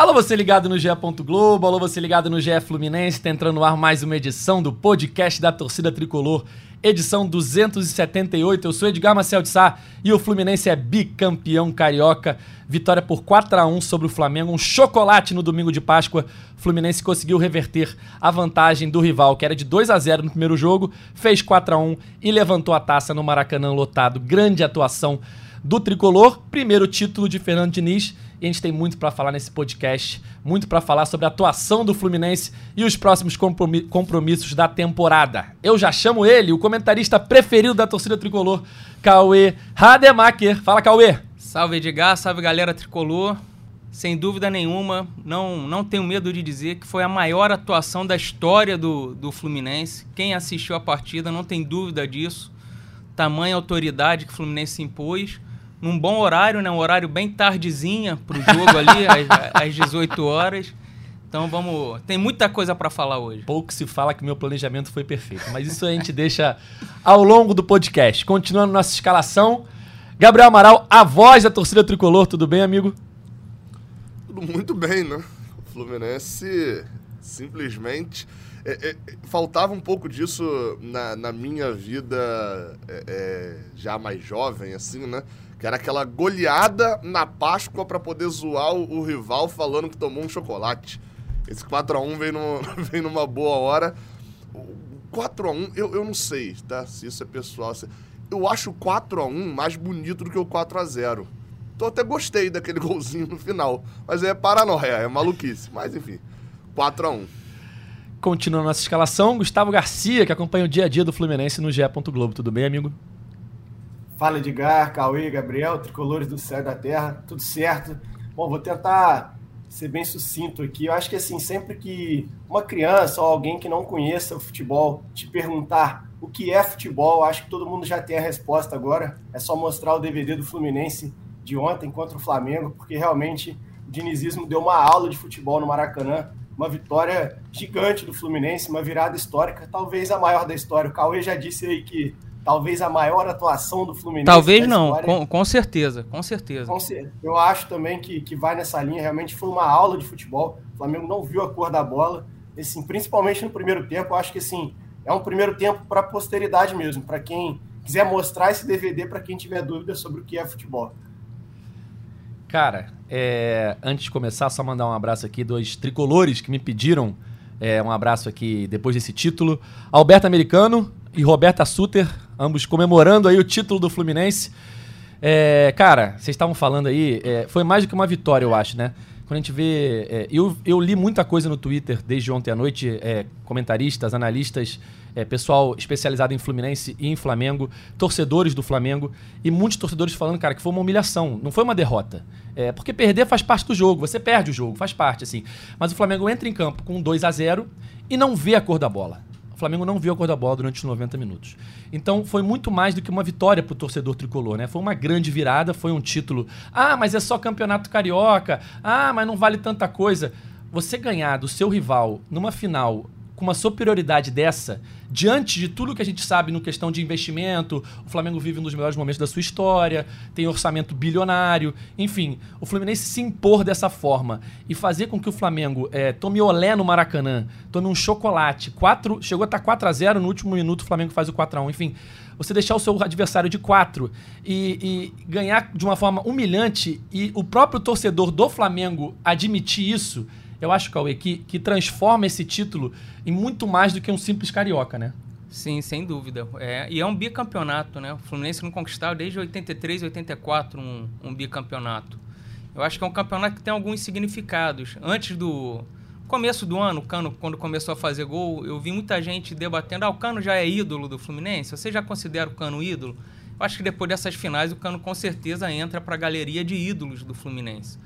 Alô, você ligado no GE. Globo, alô, você ligado no GE Fluminense, está entrando no ar mais uma edição do podcast da torcida tricolor, edição 278. Eu sou Edgar Marcel de Sá e o Fluminense é bicampeão carioca. Vitória por 4 a 1 sobre o Flamengo, um chocolate no domingo de Páscoa. Fluminense conseguiu reverter a vantagem do rival, que era de 2 a 0 no primeiro jogo, fez 4 a 1 e levantou a taça no Maracanã lotado. Grande atuação do tricolor, primeiro título de Fernando Diniz e a gente tem muito para falar nesse podcast, muito para falar sobre a atuação do Fluminense e os próximos compromissos da temporada. Eu já chamo ele, o comentarista preferido da torcida tricolor, Cauê Rademacher. Fala, Cauê! Salve, Edgar, salve, galera tricolor. Sem dúvida nenhuma, não, não tenho medo de dizer que foi a maior atuação da história do, do Fluminense. Quem assistiu a partida não tem dúvida disso. Tamanha autoridade que o Fluminense se impôs num bom horário, né? Um horário bem tardezinha para o jogo ali, às, às 18 horas. Então vamos. Tem muita coisa para falar hoje. Pouco se fala que meu planejamento foi perfeito, mas isso a gente deixa ao longo do podcast. Continuando nossa escalação, Gabriel Amaral, a voz da torcida tricolor, tudo bem, amigo? Tudo muito bem, né? O Fluminense simplesmente. É, é, faltava um pouco disso na, na minha vida é, é já mais jovem, assim, né? Que era aquela goleada na Páscoa para poder zoar o, o, rival falando que tomou um chocolate. Esse 4x1 veio, no, veio numa boa hora. O 4x1, eu, eu não sei, tá? Se isso é pessoal. Se... Eu acho o 4x1 mais bonito do que o 4x0. Então até gostei daquele golzinho no final. Mas é paranoia, é maluquice. Mas enfim, 4x1. Continuando nossa escalação, Gustavo Garcia, que acompanha o dia a dia do Fluminense no GE. Globo. Tudo bem, amigo? Fala Edgar, Cauê, Gabriel, tricolores do céu e da terra, tudo certo? Bom, vou tentar ser bem sucinto aqui. Eu acho que assim, sempre que uma criança ou alguém que não conheça o futebol te perguntar o que é futebol, acho que todo mundo já tem a resposta agora. É só mostrar o DVD do Fluminense de ontem contra o Flamengo, porque realmente o dinizismo deu uma aula de futebol no Maracanã. Uma vitória gigante do Fluminense, uma virada histórica, talvez a maior da história. O Cauê já disse aí que talvez a maior atuação do Fluminense. Talvez não, com, com, certeza, com certeza. Eu acho também que, que vai nessa linha, realmente foi uma aula de futebol. O Flamengo não viu a cor da bola, assim, principalmente no primeiro tempo. Eu acho que assim, é um primeiro tempo para a posteridade mesmo, para quem quiser mostrar esse DVD para quem tiver dúvida sobre o que é futebol. Cara, é, antes de começar, só mandar um abraço aqui dos tricolores que me pediram é, um abraço aqui depois desse título. Alberto Americano e Roberta Suter, ambos comemorando aí o título do Fluminense. É, cara, vocês estavam falando aí, é, foi mais do que uma vitória, eu acho, né? Quando a gente vê. É, eu, eu li muita coisa no Twitter desde ontem à noite, é, comentaristas, analistas, é, pessoal especializado em Fluminense e em Flamengo, torcedores do Flamengo, e muitos torcedores falando, cara, que foi uma humilhação, não foi uma derrota. É, porque perder faz parte do jogo, você perde o jogo, faz parte, assim. Mas o Flamengo entra em campo com 2 a 0 e não vê a cor da bola. Flamengo não viu a cor da bola durante os 90 minutos. Então foi muito mais do que uma vitória para o torcedor tricolor, né? Foi uma grande virada, foi um título. Ah, mas é só campeonato carioca. Ah, mas não vale tanta coisa. Você ganhar do seu rival numa final com uma superioridade dessa, diante de tudo que a gente sabe no questão de investimento, o Flamengo vive um dos melhores momentos da sua história, tem orçamento bilionário, enfim, o Fluminense se impor dessa forma e fazer com que o Flamengo é, tome olé no Maracanã, tome um chocolate, quatro, chegou a estar 4 a 0 no último minuto o Flamengo faz o 4 a 1 enfim, você deixar o seu adversário de 4 e, e ganhar de uma forma humilhante e o próprio torcedor do Flamengo admitir isso, eu acho, Cauê, que, que transforma esse título em muito mais do que um simples carioca, né? Sim, sem dúvida. É, e é um bicampeonato, né? O Fluminense não conquistava desde 83, 84 um, um bicampeonato. Eu acho que é um campeonato que tem alguns significados. Antes do começo do ano, o Cano, quando começou a fazer gol, eu vi muita gente debatendo: ah, o Cano já é ídolo do Fluminense? Você já considera o Cano ídolo? Eu acho que depois dessas finais, o Cano com certeza entra para a galeria de ídolos do Fluminense.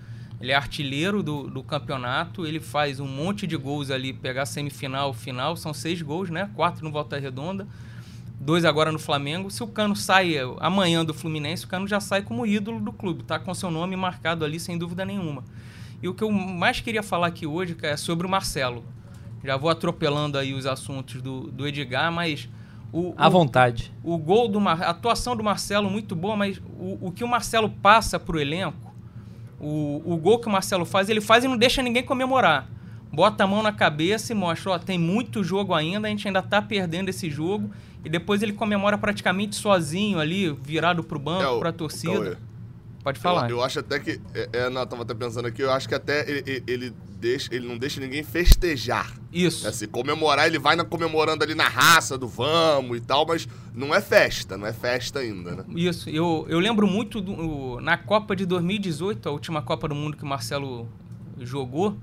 Ele é artilheiro do, do campeonato, ele faz um monte de gols ali, pegar semifinal, final, são seis gols, né? Quatro no Volta Redonda, dois agora no Flamengo. Se o Cano sai amanhã do Fluminense, o Cano já sai como ídolo do clube, tá com seu nome marcado ali sem dúvida nenhuma. E o que eu mais queria falar aqui hoje é sobre o Marcelo. Já vou atropelando aí os assuntos do, do Edgar, mas. O, à vontade. O, o gol do Mar, a atuação do Marcelo muito boa, mas o, o que o Marcelo passa pro elenco, o, o gol que o Marcelo faz, ele faz e não deixa ninguém comemorar. Bota a mão na cabeça e mostra, ó, tem muito jogo ainda, a gente ainda tá perdendo esse jogo. E depois ele comemora praticamente sozinho ali, virado pro banco, é, pra torcida. Pode falar. Eu, eu acho até que. É, é, não, tava até pensando aqui, eu acho que até ele, ele, deixa, ele não deixa ninguém festejar. Isso. Assim, comemorar, ele vai na, comemorando ali na raça do vamos e tal, mas não é festa, não é festa ainda, né? Isso. Eu, eu lembro muito do, na Copa de 2018, a última Copa do Mundo que o Marcelo jogou.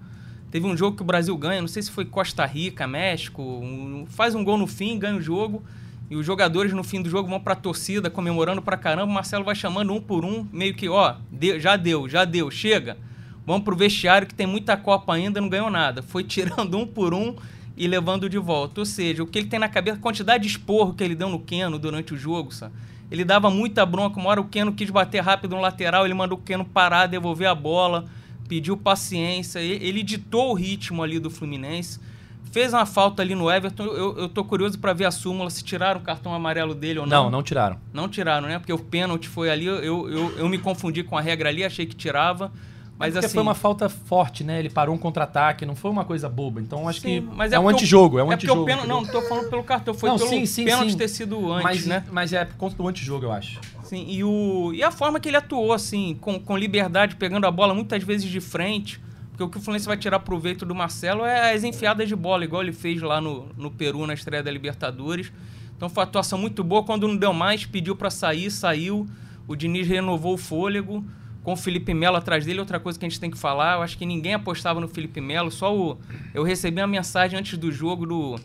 Teve um jogo que o Brasil ganha, não sei se foi Costa Rica, México, um, faz um gol no fim, ganha o jogo. E os jogadores no fim do jogo vão pra torcida comemorando pra caramba. O Marcelo vai chamando um por um, meio que, ó, já deu, já deu, chega. Vamos pro vestiário que tem muita Copa ainda, não ganhou nada. Foi tirando um por um e levando de volta. Ou seja, o que ele tem na cabeça, a quantidade de esporro que ele deu no Keno durante o jogo, sabe? Ele dava muita bronca. Uma hora o Keno quis bater rápido no lateral, ele mandou o Keno parar, devolver a bola, pediu paciência. Ele ditou o ritmo ali do Fluminense fez uma falta ali no Everton. Eu, eu tô curioso para ver a súmula, se tiraram o cartão amarelo dele ou não. Não, não tiraram. Não tiraram, né? Porque o pênalti foi ali, eu, eu, eu me confundi com a regra ali, achei que tirava. Mas porque assim, foi uma falta forte, né? Ele parou um contra-ataque, não foi uma coisa boba. Então acho sim, que mas é, é um antijogo, é um é antijogo. Pênalti, não, não tô falando pelo cartão, foi não, pelo sim, sim, pênalti sim. ter sido antes, mas, né? Mas é por conta do antijogo, eu acho. Sim, e, o, e a forma que ele atuou, assim, com, com liberdade, pegando a bola muitas vezes de frente porque o que o Fluminense vai tirar proveito do Marcelo é as enfiadas de bola, igual ele fez lá no, no Peru na estreia da Libertadores. Então foi uma atuação muito boa. Quando não deu mais, pediu para sair, saiu. O Diniz renovou o fôlego com o Felipe Melo atrás dele. Outra coisa que a gente tem que falar, eu acho que ninguém apostava no Felipe Melo, só o. Eu recebi uma mensagem antes do jogo do,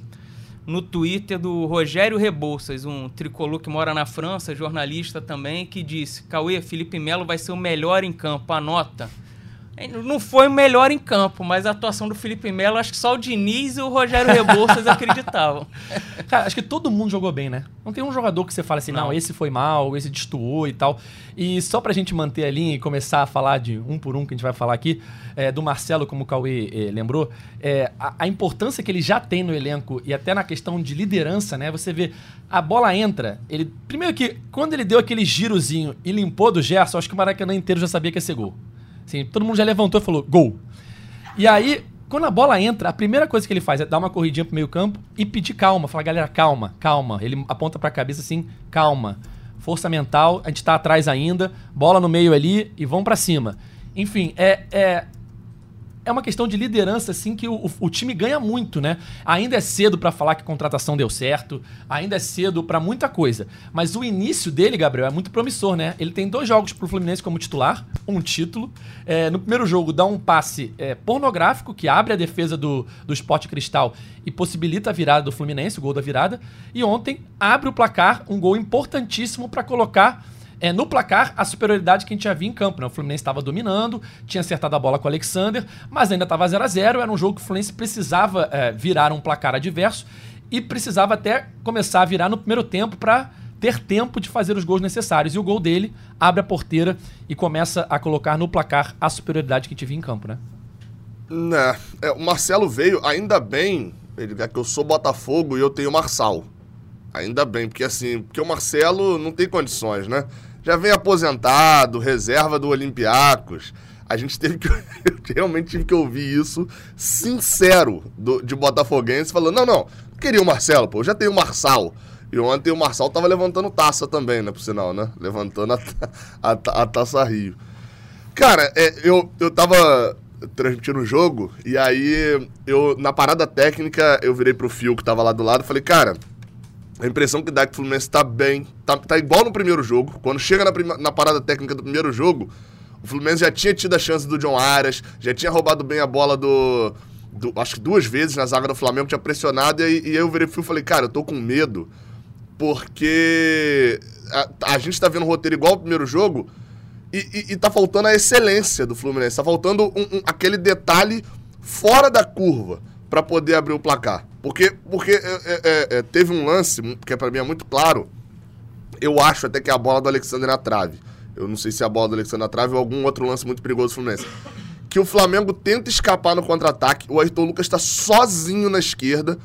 no Twitter do Rogério Rebouças, um tricolor que mora na França, jornalista também, que disse: Cauê, Felipe Melo vai ser o melhor em campo, anota. Não foi o melhor em campo, mas a atuação do Felipe Melo, acho que só o Diniz e o Rogério Rebouças acreditavam. Cara, acho que todo mundo jogou bem, né? Não tem um jogador que você fala assim, não, não esse foi mal, esse destoou e tal. E só pra gente manter a linha e começar a falar de um por um que a gente vai falar aqui, é, do Marcelo, como o Cauê é, lembrou, é, a, a, importância que ele já tem no elenco e até na questão de liderança, né? Você vê, a bola entra, ele. Primeiro que, quando ele deu aquele girozinho e limpou do Gerson, acho que o Maracanã inteiro já sabia que ia ser gol. Assim, todo mundo já levantou e falou, gol. E aí, quando a bola entra, a primeira coisa que ele faz é dar uma corridinha pro meio campo e pedir calma. Falar, galera, calma, calma. Ele aponta pra cabeça assim, calma. Força mental, a gente tá atrás ainda, bola no meio ali e vão para cima. Enfim, é, é, é uma questão de liderança, assim, que o, o time ganha muito, né? Ainda é cedo para falar que a contratação deu certo, ainda é cedo para muita coisa. Mas o início dele, Gabriel, é muito promissor, né? Ele tem dois jogos pro Fluminense como titular, um título. É, no primeiro jogo, dá um passe é, pornográfico que abre a defesa do, do Sport Cristal e possibilita a virada do Fluminense, o gol da virada. E ontem abre o placar, um gol importantíssimo para colocar é, no placar, a superioridade que a gente já em campo. Né? O Fluminense estava dominando, tinha acertado a bola com o Alexander, mas ainda estava 0 a 0 Era um jogo que o Fluminense precisava é, virar um placar adverso e precisava até começar a virar no primeiro tempo para ter tempo de fazer os gols necessários. E o gol dele abre a porteira e começa a colocar no placar a superioridade que a gente via em campo, né? Né, é, o Marcelo veio, ainda bem, ele é que eu sou Botafogo e eu tenho Marçal. Ainda bem, porque assim, porque o Marcelo não tem condições, né? já vem aposentado, reserva do Olympiacos. A gente teve que. Eu realmente tive que ouvir isso sincero do, de Botafoguense, falando: não, não, queria o Marcelo, pô, eu já tenho o Marçal. E ontem o Marçal tava levantando taça também, né, por sinal, né? Levantando a, a, a taça Rio. Cara, é, eu, eu tava transmitindo o jogo, e aí eu, na parada técnica, eu virei pro Fio que tava lá do lado e falei, cara, a impressão que dá é que o Fluminense tá bem, tá, tá igual no primeiro jogo. Quando chega na, prima, na parada técnica do primeiro jogo, o Fluminense já tinha tido a chance do John Arias, já tinha roubado bem a bola do, do acho que duas vezes na zaga do Flamengo, tinha pressionado, e, e eu virei fio e falei, cara, eu tô com medo, porque a, a gente tá vendo o roteiro igual ao primeiro jogo, e, e, e tá faltando a excelência do Fluminense, tá faltando um, um, aquele detalhe fora da curva para poder abrir o placar. Porque, porque é, é, é, é teve um lance, que é para mim é muito claro, eu acho até que é a bola do Alexander na trave. Eu não sei se é a bola do Alexander na trave ou algum outro lance muito perigoso do Fluminense. que o Flamengo tenta escapar no contra-ataque, o Ayrton Lucas está sozinho na esquerda,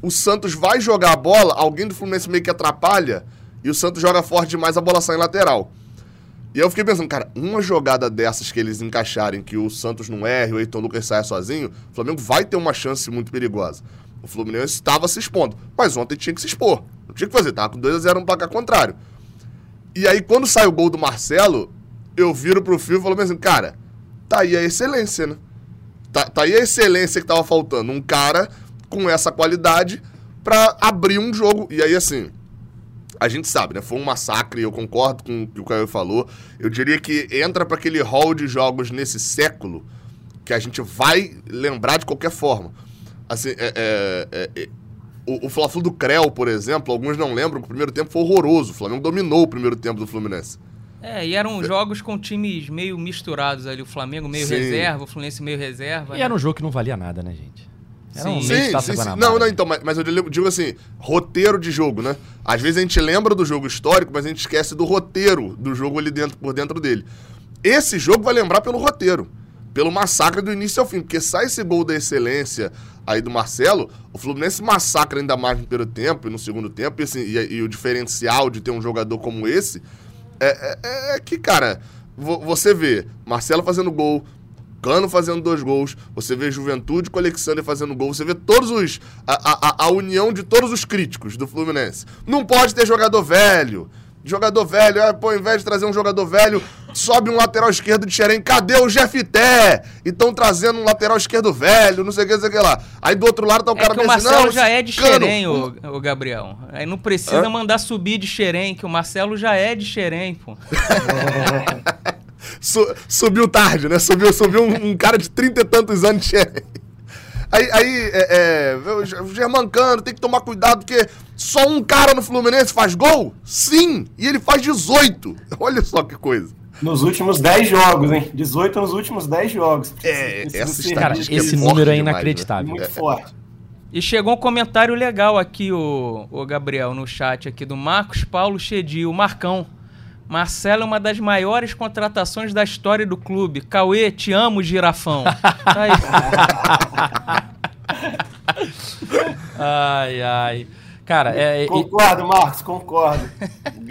o Santos vai jogar a bola, alguém do Fluminense meio que atrapalha, e o Santos joga forte demais, a bola sai em lateral. E eu fiquei pensando, cara, uma jogada dessas que eles encaixarem, que o Santos não erre, o Ayrton Lucas saia sozinho, o Flamengo vai ter uma chance muito perigosa. O Fluminense estava se expondo, mas ontem tinha que se expor. Não tinha que fazer, tava com 2x0 no placar contrário. E aí, quando sai o gol do Marcelo, eu viro pro Fio e falo assim, cara, tá aí a excelência, né? Tá, tá aí a excelência que tava faltando. Um cara com essa qualidade para abrir um jogo. E aí, assim, a gente sabe, né? Foi um massacre, eu concordo com o que o Caio falou. Eu diria que entra para aquele hall de jogos nesse século que a gente vai lembrar de qualquer forma. Assim, é, é, é, é o, o Fla-Flu do Creu, por exemplo, alguns não lembram que o primeiro tempo foi horroroso. O Flamengo dominou o primeiro tempo do Fluminense. É, e eram jogos com times meio misturados ali. O Flamengo meio Sim. reserva, o Fluminense meio reserva. E né? era um jogo que não valia nada, né, gente? Era sim, um sim, sim, sim. Não, não, então, mas, mas, eu digo assim, roteiro de jogo, né? Às vezes a gente lembra do jogo histórico, mas a gente esquece do roteiro do jogo ali dentro, por dentro dele. Esse jogo vai lembrar pelo roteiro, pelo massacre do início ao fim, porque sai esse gol da excelência aí do Marcelo, o Fluminense massacra ainda mais no primeiro tempo e no segundo tempo, e, assim, e, e o diferencial de ter um jogador como esse é, é, é que, cara, você vê Marcelo fazendo gol, Cano fazendo dois gols, você vê Juventude com Alexander fazendo gol, você vê todos os. A, a, a união de todos os críticos do Fluminense. Não pode ter jogador velho. Jogador velho, é, pô, ao invés de trazer um jogador velho, sobe um lateral esquerdo de Xerém. Cadê o Jefité? E estão trazendo um lateral esquerdo velho, não sei o que, não sei o que lá. Aí do outro lado tá o é cara que o Marcelo já é de Xerém, o, o Gabriel. Aí não precisa Hã? mandar subir de Xerém, que o Marcelo já é de Xerém, pô. Su, subiu tarde, né? Subiu, subiu um, um, cara de trinta e tantos anos de Aí, aí é, é, o Germancano tem que tomar cuidado, porque só um cara no Fluminense faz gol? Sim! E ele faz 18. Olha só que coisa. Nos últimos 10 jogos, hein? 18 nos últimos 10 jogos. É, essa cara, esse é número é inacreditável. Demais, né? Muito forte. E chegou um comentário legal aqui, o, o Gabriel, no chat aqui do Marcos Paulo Chedi, o Marcão. Marcelo é uma das maiores contratações da história do clube. Cauê, te amo, girafão. ai, ai. Cara, é. Concordo, Marcos, concordo.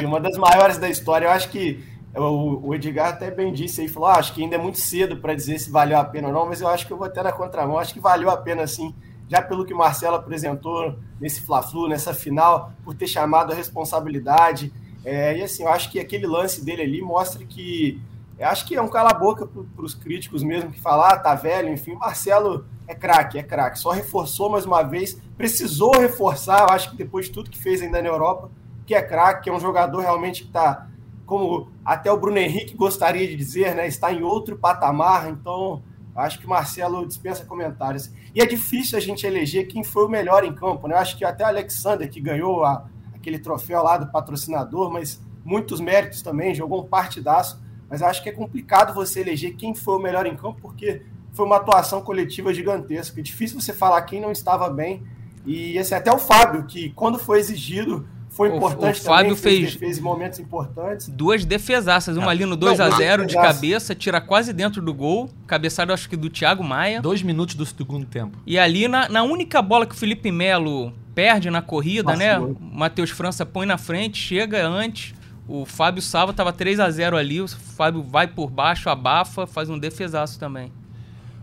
uma das maiores da história. Eu acho que o, o Edgar até bem disse aí, falou: ah, acho que ainda é muito cedo para dizer se valeu a pena ou não, mas eu acho que eu vou até na contramão. Acho que valeu a pena sim, já pelo que o Marcelo apresentou nesse Fla-Flu, nessa final, por ter chamado a responsabilidade é, e assim, eu acho que aquele lance dele ali mostra que. Acho que é um cala-boca para os críticos mesmo que falar, ah, tá velho, enfim. Marcelo é craque, é craque. Só reforçou mais uma vez, precisou reforçar, eu acho que depois de tudo que fez ainda na Europa, que é craque, que é um jogador realmente que está, como até o Bruno Henrique gostaria de dizer, né? Está em outro patamar, então. Acho que o Marcelo dispensa comentários. E é difícil a gente eleger quem foi o melhor em campo, né? Eu acho que até o Alexander, que ganhou a, aquele troféu lá do patrocinador, mas muitos méritos também, jogou um partidaço. Mas acho que é complicado você eleger quem foi o melhor em campo, porque foi uma atuação coletiva gigantesca. É difícil você falar quem não estava bem. E assim, até o Fábio, que quando foi exigido, foi importante o, o Fábio também, fez, fez momentos importantes. Duas defesaças, uma ali no 2 a 0 de cabeça, tira quase dentro do gol, cabeçada acho que do Thiago Maia. Dois minutos do segundo tempo. E ali na, na única bola que o Felipe Melo perde na corrida, Nossa, né? O Matheus França põe na frente, chega antes. O Fábio Salva tava 3 a 0 ali, o Fábio vai por baixo, abafa, faz um defesaço também.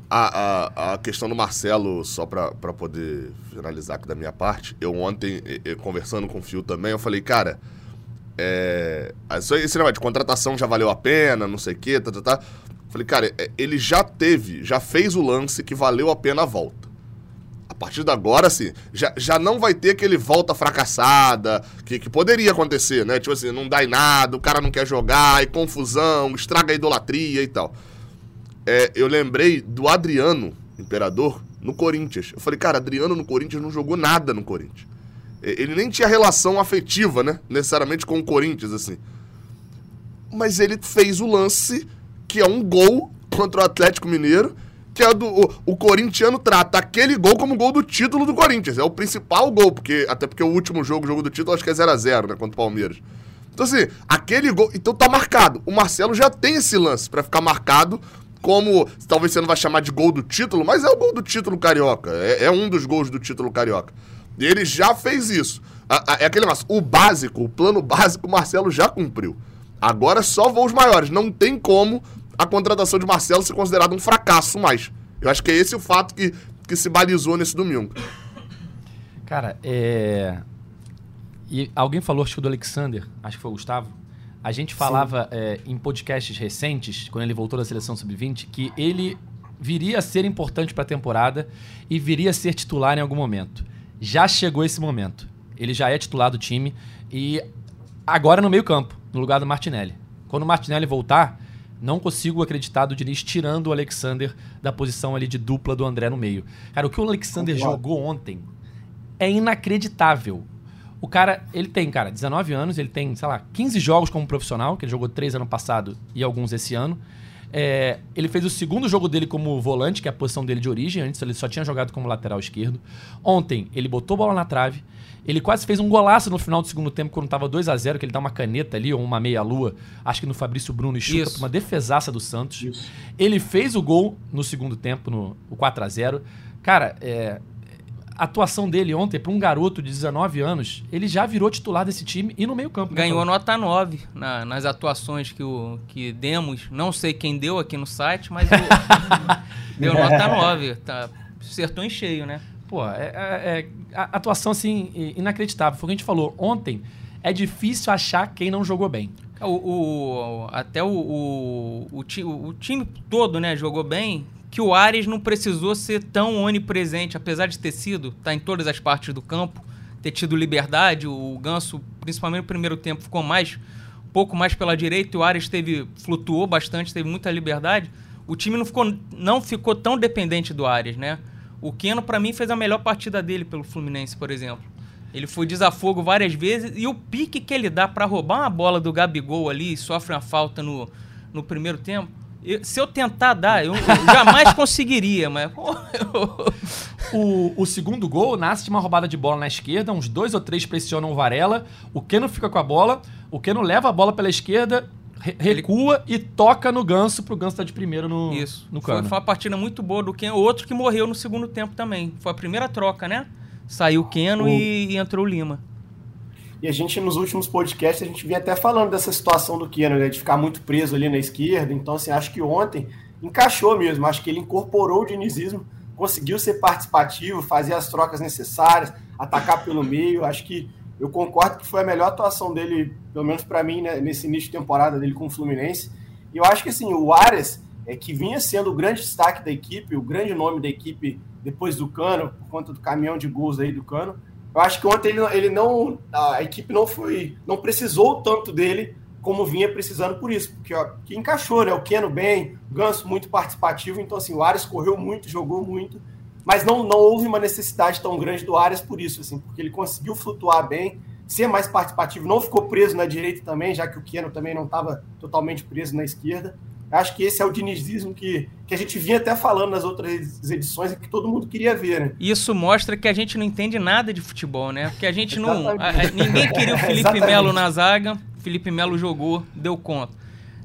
A, a, a questão do Marcelo, só para poder finalizar aqui da minha parte, eu ontem, eu, conversando com o Fio também, eu falei, cara, é, esse negócio de contratação já valeu a pena, não sei o quê, tá, tá, tá. Falei, cara, é, ele já teve, já fez o lance que valeu a pena a volta partir de agora, assim, já, já não vai ter aquele volta fracassada, que, que poderia acontecer, né? Tipo assim, não dá em nada, o cara não quer jogar, e confusão, estraga a idolatria e tal. É, eu lembrei do Adriano, imperador, no Corinthians. Eu falei, cara, Adriano no Corinthians não jogou nada no Corinthians. Ele nem tinha relação afetiva, né? Necessariamente com o Corinthians, assim. Mas ele fez o lance, que é um gol contra o Atlético Mineiro que é. O, o corintiano trata aquele gol como gol do título do Corinthians. É o principal gol, porque até porque o último jogo, o jogo do título, acho que é 0x0, né? Contra o Palmeiras. Então, assim, aquele gol. Então tá marcado. O Marcelo já tem esse lance para ficar marcado como, talvez você não vai chamar de gol do título, mas é o gol do título carioca. É, é um dos gols do título carioca. Ele já fez isso. A, a, é aquele negócio, o básico, o plano básico, o Marcelo já cumpriu. Agora só voos maiores. Não tem como a contratação de Marcelo ser considerada um fracasso mais. Eu acho que é esse o fato que, que se balizou nesse domingo. Cara, é. E alguém falou, acho que do Alexander, acho que foi o Gustavo. A gente falava é, em podcasts recentes, quando ele voltou da seleção sub-20, que ele viria a ser importante para a temporada e viria a ser titular em algum momento. Já chegou esse momento. Ele já é titular do time e agora no meio-campo, no lugar do Martinelli. Quando o Martinelli voltar, não consigo acreditar do Diniz tirando o Alexander da posição ali de dupla do André no meio. Cara, o que o Alexander Concordo. jogou ontem é inacreditável. O cara, ele tem, cara, 19 anos, ele tem, sei lá, 15 jogos como profissional, que ele jogou 3 ano passado e alguns esse ano. É, ele fez o segundo jogo dele como volante, que é a posição dele de origem. Antes ele só tinha jogado como lateral esquerdo. Ontem, ele botou bola na trave. Ele quase fez um golaço no final do segundo tempo, quando tava 2 a 0 que ele dá uma caneta ali, ou uma meia-lua, acho que no Fabrício Bruno, e chuta Isso. pra uma defesaça do Santos. Ele fez o gol no segundo tempo, no o 4 a 0 Cara, é, a atuação dele ontem, para um garoto de 19 anos, ele já virou titular desse time e no meio-campo. né, Ganhou nota 9 na- nas atuações que, o, que demos. Não sei quem deu aqui no site, mas deu nota 9. Tá, acertou em cheio, né? Pô, é, é- é- atuação assim, inacreditável. Foi o que a gente falou ontem. É difícil achar quem não jogou bem. O, o- até o, o, o, o time todo né, jogou bem, que o Ares não precisou ser tão onipresente, apesar de ter sido, tá em todas as partes do campo, ter tido liberdade, o Ganso, principalmente no primeiro tempo, ficou mais, um pouco mais pela direita, e o Ares teve, flutuou bastante, teve muita liberdade. O time não ficou, não ficou tão dependente do Ares, né? O Keno, pra mim, fez a melhor partida dele pelo Fluminense, por exemplo. Ele foi desafogo várias vezes e o pique que ele dá pra roubar uma bola do Gabigol ali e sofre uma falta no, no primeiro tempo. eu- se eu tentar dar, eu, eu jamais conseguiria, mas. O, o segundo gol nasce de uma roubada de bola na esquerda, uns dois ou três pressionam o Varela, o Keno fica com a bola, o Keno leva a bola pela esquerda, re- recua e toca no Ganso pro Ganso estar de primeiro no, Isso. no foi, cano. foi uma partida muito boa do Keno. Outro que morreu no segundo tempo também. Foi a primeira troca, né? Saiu o Keno O- e, e entrou o Lima. E a gente, nos últimos podcasts, a gente vinha até falando dessa situação do Keno, né, de ficar muito preso ali na esquerda. Então, assim, acho que ontem encaixou mesmo. Acho que ele incorporou o dinizismo, conseguiu ser participativo, fazer as trocas necessárias, atacar pelo meio. Acho que eu concordo que foi a melhor atuação dele, pelo menos para mim, né, nesse início de temporada dele com o Fluminense. E eu acho que, assim, o Ares, é, que vinha sendo o grande destaque da equipe, o grande nome da equipe depois do Cano, por conta do caminhão de gols aí do Cano, eu acho que ontem ele, ele não. A equipe não foi. não precisou tanto dele como vinha precisando por isso. Porque ó, que encaixou, né? O Keno bem, o Ganso muito participativo. Então, assim, o Ares correu muito, jogou muito. Mas não, não houve uma necessidade tão grande do Ares por isso, assim, porque ele conseguiu flutuar bem, ser mais participativo, não ficou preso na direita também, já que o Keno também não estava totalmente preso na esquerda. Acho que esse é o dinizismo que, que a gente vinha até falando nas outras edições e que todo mundo queria ver, né? Isso mostra que a gente não entende nada de futebol, né? Porque a gente não. a- ninguém queria o Felipe. Melo na zaga. Felipe Melo jogou, deu conta.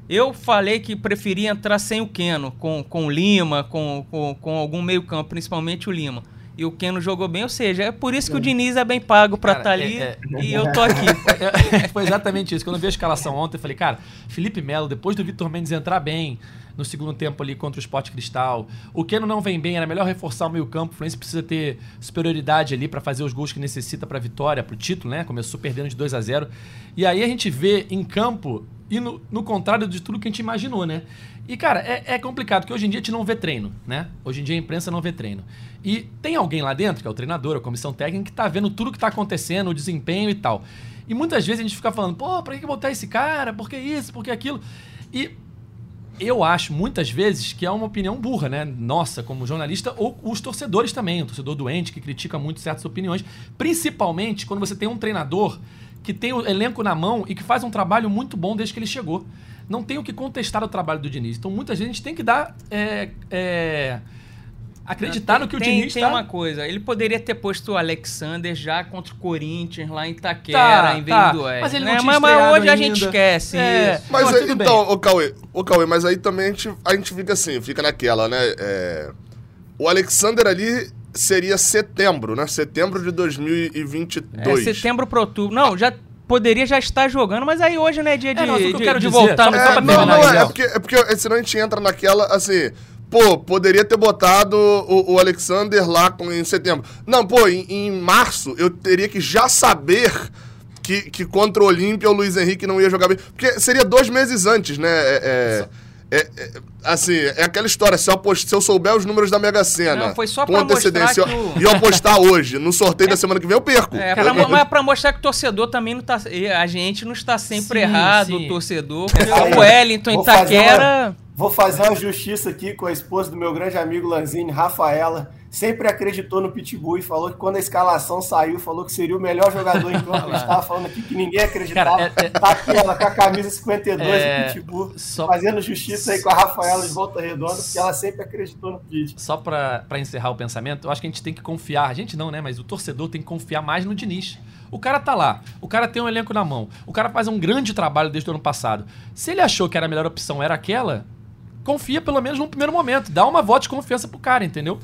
Eu falei que preferia entrar sem o Keno, com, com o Lima, com, com, com algum meio-campo, principalmente o Lima. E o Keno jogou bem, ou seja, é por isso que o Diniz é bem pago pra Cara, estar ali é- e eu tô aqui. É, Foi exatamente isso. Quando eu vi a escalação ontem, eu falei, cara, Felipe Melo, depois do Vitor Mendes entrar bem no segundo tempo ali contra o Sport Cristal, o Keno não vem bem, era melhor reforçar o meio campo, o Fluminense precisa ter superioridade ali pra fazer os gols que necessita pra vitória, pro título, né? Começou perdendo de 2 a 0 E aí a gente vê em campo e no, no contrário de tudo que a gente imaginou, né? E, cara, é, é complicado, porque hoje em dia a gente não vê treino, né? Hoje em dia a imprensa não vê treino. E tem alguém lá dentro, que é o treinador, a comissão técnica, que tá vendo tudo que tá acontecendo, o desempenho e tal. E muitas vezes a gente fica falando, pô, pra que botar esse cara? Por que isso? Por que aquilo? E eu acho, muitas vezes, que é uma opinião burra, né? Nossa, como jornalista, ou os torcedores também, o torcedor doente que critica muito certas opiniões. Principalmente quando você tem um treinador que tem o elenco na mão e que faz um trabalho muito bom desde que ele chegou. Não tem o que contestar o trabalho do Diniz. Então, muitas vezes, a gente tem que dar. é, é, acreditar no que o tem, Diniz tem tá... uma coisa, ele poderia ter posto o Alexander já contra o Corinthians lá em Itaquera, Tá, em vez tá. do Ed. Mas ele né? não tinha mas, mas hoje a gente ainda. esquece É. isso. Mas Não, aí, então, ô Cauê, ô Cauê, mas aí também a gente, a gente fica assim, fica naquela, né? é, o Alexander ali seria setembro, né? Setembro de É 2022. setembro para outubro. Não, já poderia já estar jogando, mas aí hoje não é dia de, É, não, só que eu de- quero de voltar só- no só É, pra não, não, é, Gabriel. é porque, é porque senão a gente entra naquela, assim, pô, poderia ter botado o, o Alexander lá com, em setembro. Não, pô, em, em março eu teria que já saber que, que contra o Olímpia o Luiz Henrique não ia jogar bem. Porque seria dois meses antes, né? É, é- é- é- assim, é aquela história, se eu, apost- se eu souber os números da Mega Sena Não, foi só com pra antecedência mostrar que o- e eu apostar hoje, no sorteio da semana que vem, eu perco. É, pra, mas é pra mostrar que o torcedor também não tá. A gente não está sempre Sim, errado, sim. o torcedor. Aí, Porque o Wellington, vou fazer Itaquera. Vou fazer uma justiça aqui com a esposa do meu grande amigo Lanzini, Rafaela. Sempre acreditou no Pitbull e falou que quando a escalação saiu, falou que seria o melhor jogador em campo. A gente estava falando aqui que ninguém acreditava. Cara, é- é- Tá aqui ela com a camisa 52 É, do Pitbull, só- fazendo justiça aí com a Rafaela de volta redonda, porque ela sempre acreditou no Pit. Só pra, pra encerrar o pensamento, eu acho que a gente tem que confiar. A gente não, né? Mas o torcedor tem que confiar mais no Diniz. O cara tá lá, o cara tem um elenco na mão, o cara faz um grande trabalho desde o ano passado. Se ele achou que era a melhor opção era aquela, confia pelo menos no primeiro momento. Dá uma voto de confiança pro cara, entendeu?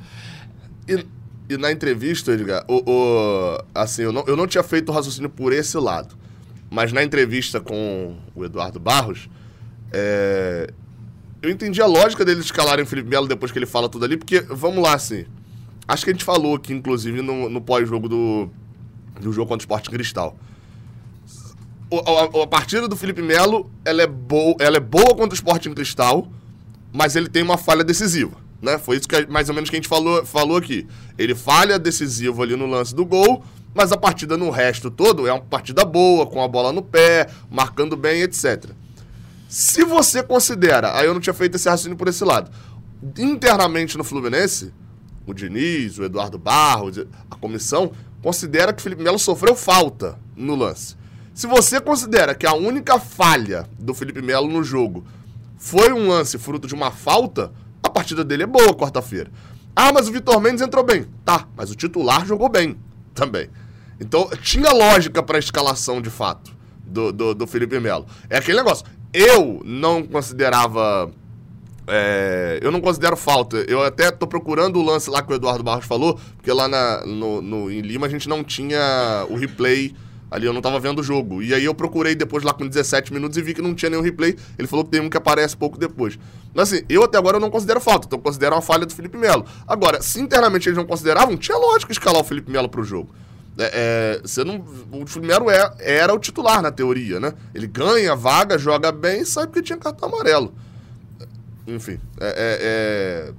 E, e na entrevista, Edgar, o, o- assim, eu não, eu não tinha feito o raciocínio por esse lado. Mas na entrevista com o Eduardo Barros, é, eu entendi a lógica deles escalarem o Felipe Melo depois que ele fala tudo ali, porque, vamos lá, assim. Acho que a gente falou aqui, inclusive, no, no pós-jogo do, do jogo contra o Sport Cristal. O- a, a partida do Felipe Melo, ela é, boa, ela é boa contra o Sporting Cristal, mas ele tem uma falha decisiva, né? Foi isso que mais ou menos que a gente falou, falou aqui. Ele falha decisivo ali no lance do gol, mas a partida no resto todo é uma partida boa, com a bola no pé, marcando bem, etc. Se você considera, aí eu não tinha feito esse raciocínio por esse lado, internamente no Fluminense, o Diniz, o Eduardo Barros, a comissão, considera que o Felipe Melo sofreu falta no lance. Se você considera que a única falha do Felipe Melo no jogo foi um lance fruto de uma falta, partida dele é boa quarta-feira. Ah, mas o Vitor Mendes entrou bem. Tá, mas o titular jogou bem também. Então, tinha lógica para a escalação de fato do, do, do Felipe Melo. É aquele negócio. Eu não considerava. é, eu não considero falta. Eu até tô procurando o lance lá que o Eduardo Barros falou, porque lá na, no, no- em Lima a gente não tinha o replay ali, eu não tava vendo o jogo. E aí eu procurei depois lá com 17 minutos e vi que não tinha nenhum replay. Ele falou que tem um que aparece pouco depois. Mas assim, eu até agora não considero falta, então eu considero uma falha do Felipe Melo. Agora, se internamente eles não consideravam, tinha lógico escalar o Felipe Melo pro jogo. É, é, você não, o Felipe Melo é, era o titular na teoria, né? Ele ganha vaga, joga bem e sai porque tinha cartão amarelo. Enfim, é, é,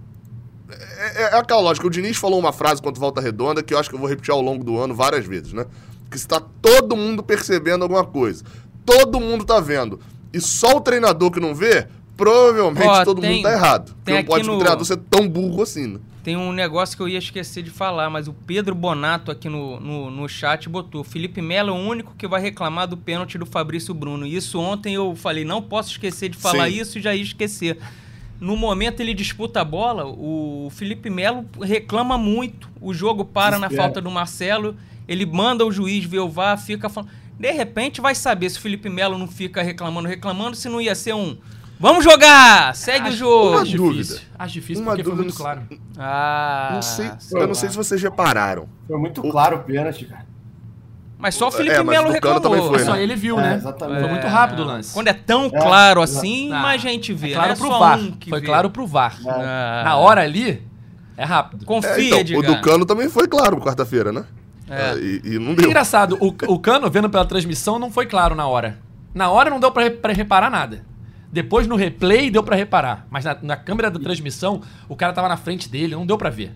é, é- é aquela lógica. O Diniz falou uma frase quanto volta redonda que eu acho que eu vou repetir ao longo do ano várias vezes, né? Que está todo mundo percebendo alguma coisa. Todo mundo tá vendo. E só o treinador que não vê, provavelmente Ó, todo tem- mundo tá errado. Tem não pode aqui um no- treinador ser tão burro assim, né? Tem um negócio que eu ia esquecer de falar, mas o Pedro Bonato aqui no, no, no chat botou: Felipe Melo é o único que vai reclamar do pênalti do Fabrício Bruno. E isso ontem eu falei: não posso esquecer de falar Sim. isso e já ia esquecer. No momento ele disputa a bola, o Felipe Melo reclama muito. O jogo para na Desespera. falta do Marcelo, ele manda o juiz ver o VAR, fica falando. De repente vai saber se o Felipe Melo não fica reclamando, reclamando, se não ia ser um. Vamos jogar! Segue o Acho- jogo! Acho dúvida. difícil. Acho difícil Uma porque foi dúvida muito no- claro. Ah, Não sei, sei eu não sei se vocês repararam. Foi muito claro o pênalti, cara. Mas só o É, Felipe mas Melo reclamou. também foi, Só né? ele viu, É, né? exatamente. Foi muito rápido o lance. Quando é tão É, claro é. assim, Ah, mais gente vê. É claro não é pro só VAR. um Foi vê. claro pro VAR. Ah. Na hora ali, é rápido. Confia, É, então, o Edgar. do Cano também foi claro quarta-feira, né? É. É, e, e não É deu. engraçado, o, o Cano, vendo pela transmissão, não foi claro na hora. Na hora não deu pra reparar nada. Depois no replay deu pra reparar. Mas na, na câmera da transmissão, o cara tava na frente dele, não deu pra ver.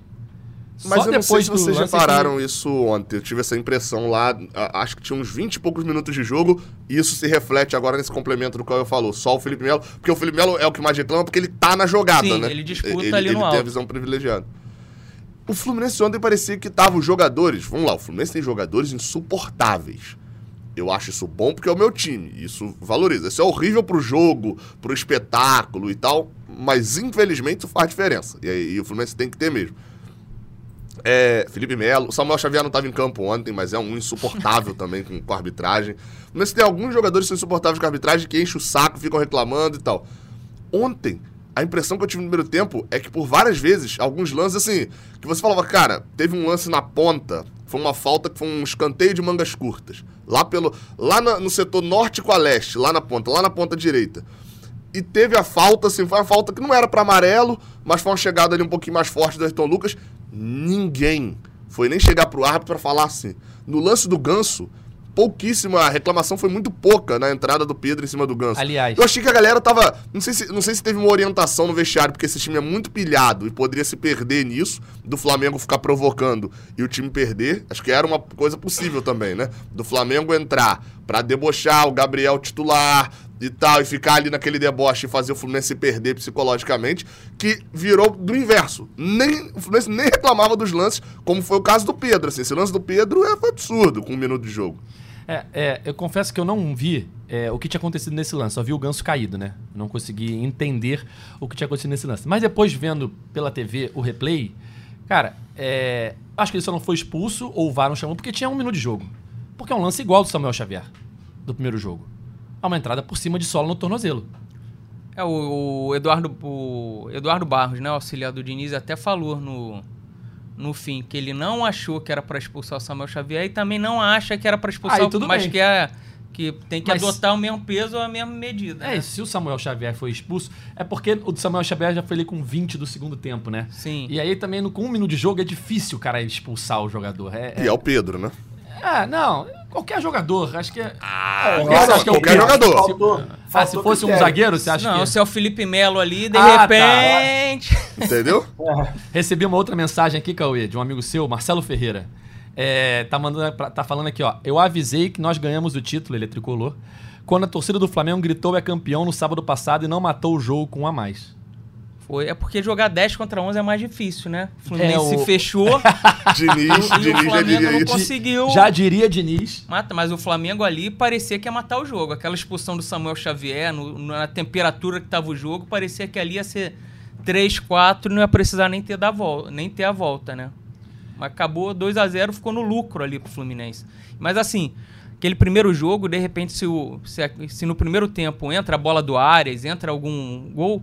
Mas Só eu não sei depois se vocês repararam isso ontem. Eu tive essa impressão lá. Acho que tinha uns 20 e poucos minutos de jogo. E isso se reflete agora nesse complemento do qual eu falou. Só o Felipe Melo. Porque o Felipe Melo é o que mais reclama porque ele tá na jogada, Sim, né? ele disputa ele, ali no Ele tem alto. a visão privilegiada. O Fluminense ontem parecia que tava os jogadores. Vamos lá, o Fluminense tem jogadores insuportáveis. Eu acho isso bom porque é o meu time. Isso valoriza. Isso é horrível pro jogo, pro espetáculo e tal. Mas infelizmente isso faz diferença. E, aí- e o Fluminense tem que ter mesmo. É, Felipe Melo. O Samuel Xavier não estava em campo ontem, mas é um insuportável também com, com a arbitragem. Mas tem alguns jogadores que são insuportáveis com a arbitragem que enchem o saco, ficam reclamando e tal. Ontem, a impressão que eu tive no primeiro tempo é que por várias vezes, alguns lances assim, que você falava, cara, teve um lance na ponta, foi uma falta que foi um escanteio de mangas curtas. Lá pelo. Lá no setor norte com a leste, lá na ponta, lá na ponta direita. E teve a falta, assim, foi uma falta que não era para amarelo, mas foi uma chegada ali um pouquinho mais forte do Ayrton Lucas. Ninguém foi nem chegar pro árbitro para falar assim. No lance do Ganso, pouquíssima, a reclamação foi muito pouca na entrada do Pedro em cima do Ganso. Aliás. Eu achei que a galera tava. Não sei, se, não sei se teve uma orientação no vestiário, porque esse time é muito pilhado e poderia se perder nisso, do Flamengo ficar provocando e o time perder. Acho que era uma coisa possível também, né? Do Flamengo entrar pra debochar o Gabriel titular e tal, e ficar ali naquele deboche e fazer o Fluminense se perder psicologicamente, que virou do inverso. Nem, o Fluminense nem reclamava dos lances, como foi o caso do Pedro. Assim, esse lance do Pedro é, foi absurdo com um minuto de jogo. É, é, eu confesso que eu não vi é, o que tinha acontecido nesse lance. Só vi o ganso caído, né? Não consegui entender o que tinha acontecido nesse lance. Mas depois, vendo pela TV o replay, cara, é, acho que ele só não foi expulso ou o VAR não chamou porque tinha um minuto de jogo. Porque é um lance igual do Samuel Xavier, do primeiro jogo. É uma entrada por cima de solo no tornozelo. É, o, o Eduardo, o Eduardo Barros, né, o auxiliar do Diniz, até falou no, no fim que ele não achou que era para expulsar o Samuel Xavier e também não acha que era para expulsar Aí, o tudo mas bem. que é que tem que Mas- adotar o mesmo peso ou a mesma medida. É, né? e se o Samuel Xavier foi expulso, é porque o do Samuel Xavier já foi ali com 20 do segundo tempo, né? Sim. E aí também, no- com um minuto de jogo, é difícil o cara expulsar o jogador. É, E é o Pedro, né? É, não, qualquer jogador, acho que é. Ah, Qualquer- acha que é o qualquer jogador. Faltou, Ah, se fosse um critério. zagueiro, você acha não, que. se é o Felipe Melo ali, de Ah, tá. repente. Entendeu? Recebi uma outra mensagem aqui, Cauê, de um amigo seu, Marcelo Ferreira. É, tá, mandando, tá falando aqui, ó. Eu avisei que nós ganhamos o título, ele é tricolor, quando a torcida do Flamengo gritou é campeão no sábado passado e não matou o jogo com um a mais. Foi, é porque jogar 10 contra 11 é mais difícil, né? O Fluminense É, o- se fechou Diniz, e o Diniz já Flamengo diria não isso. conseguiu. Já diria Diniz. Mata, mas o Flamengo ali parecia que ia matar o jogo. Aquela expulsão do Samuel Xavier, no- na temperatura que tava o jogo, parecia que ali ia ser 3, 4 e não ia precisar nem ter, da volta, nem ter a volta, né? Mas acabou 2 a 0 ficou no lucro ali pro Fluminense. Mas assim, aquele primeiro jogo, de repente, se, o, se, se no primeiro tempo entra a bola do Arias, entra algum gol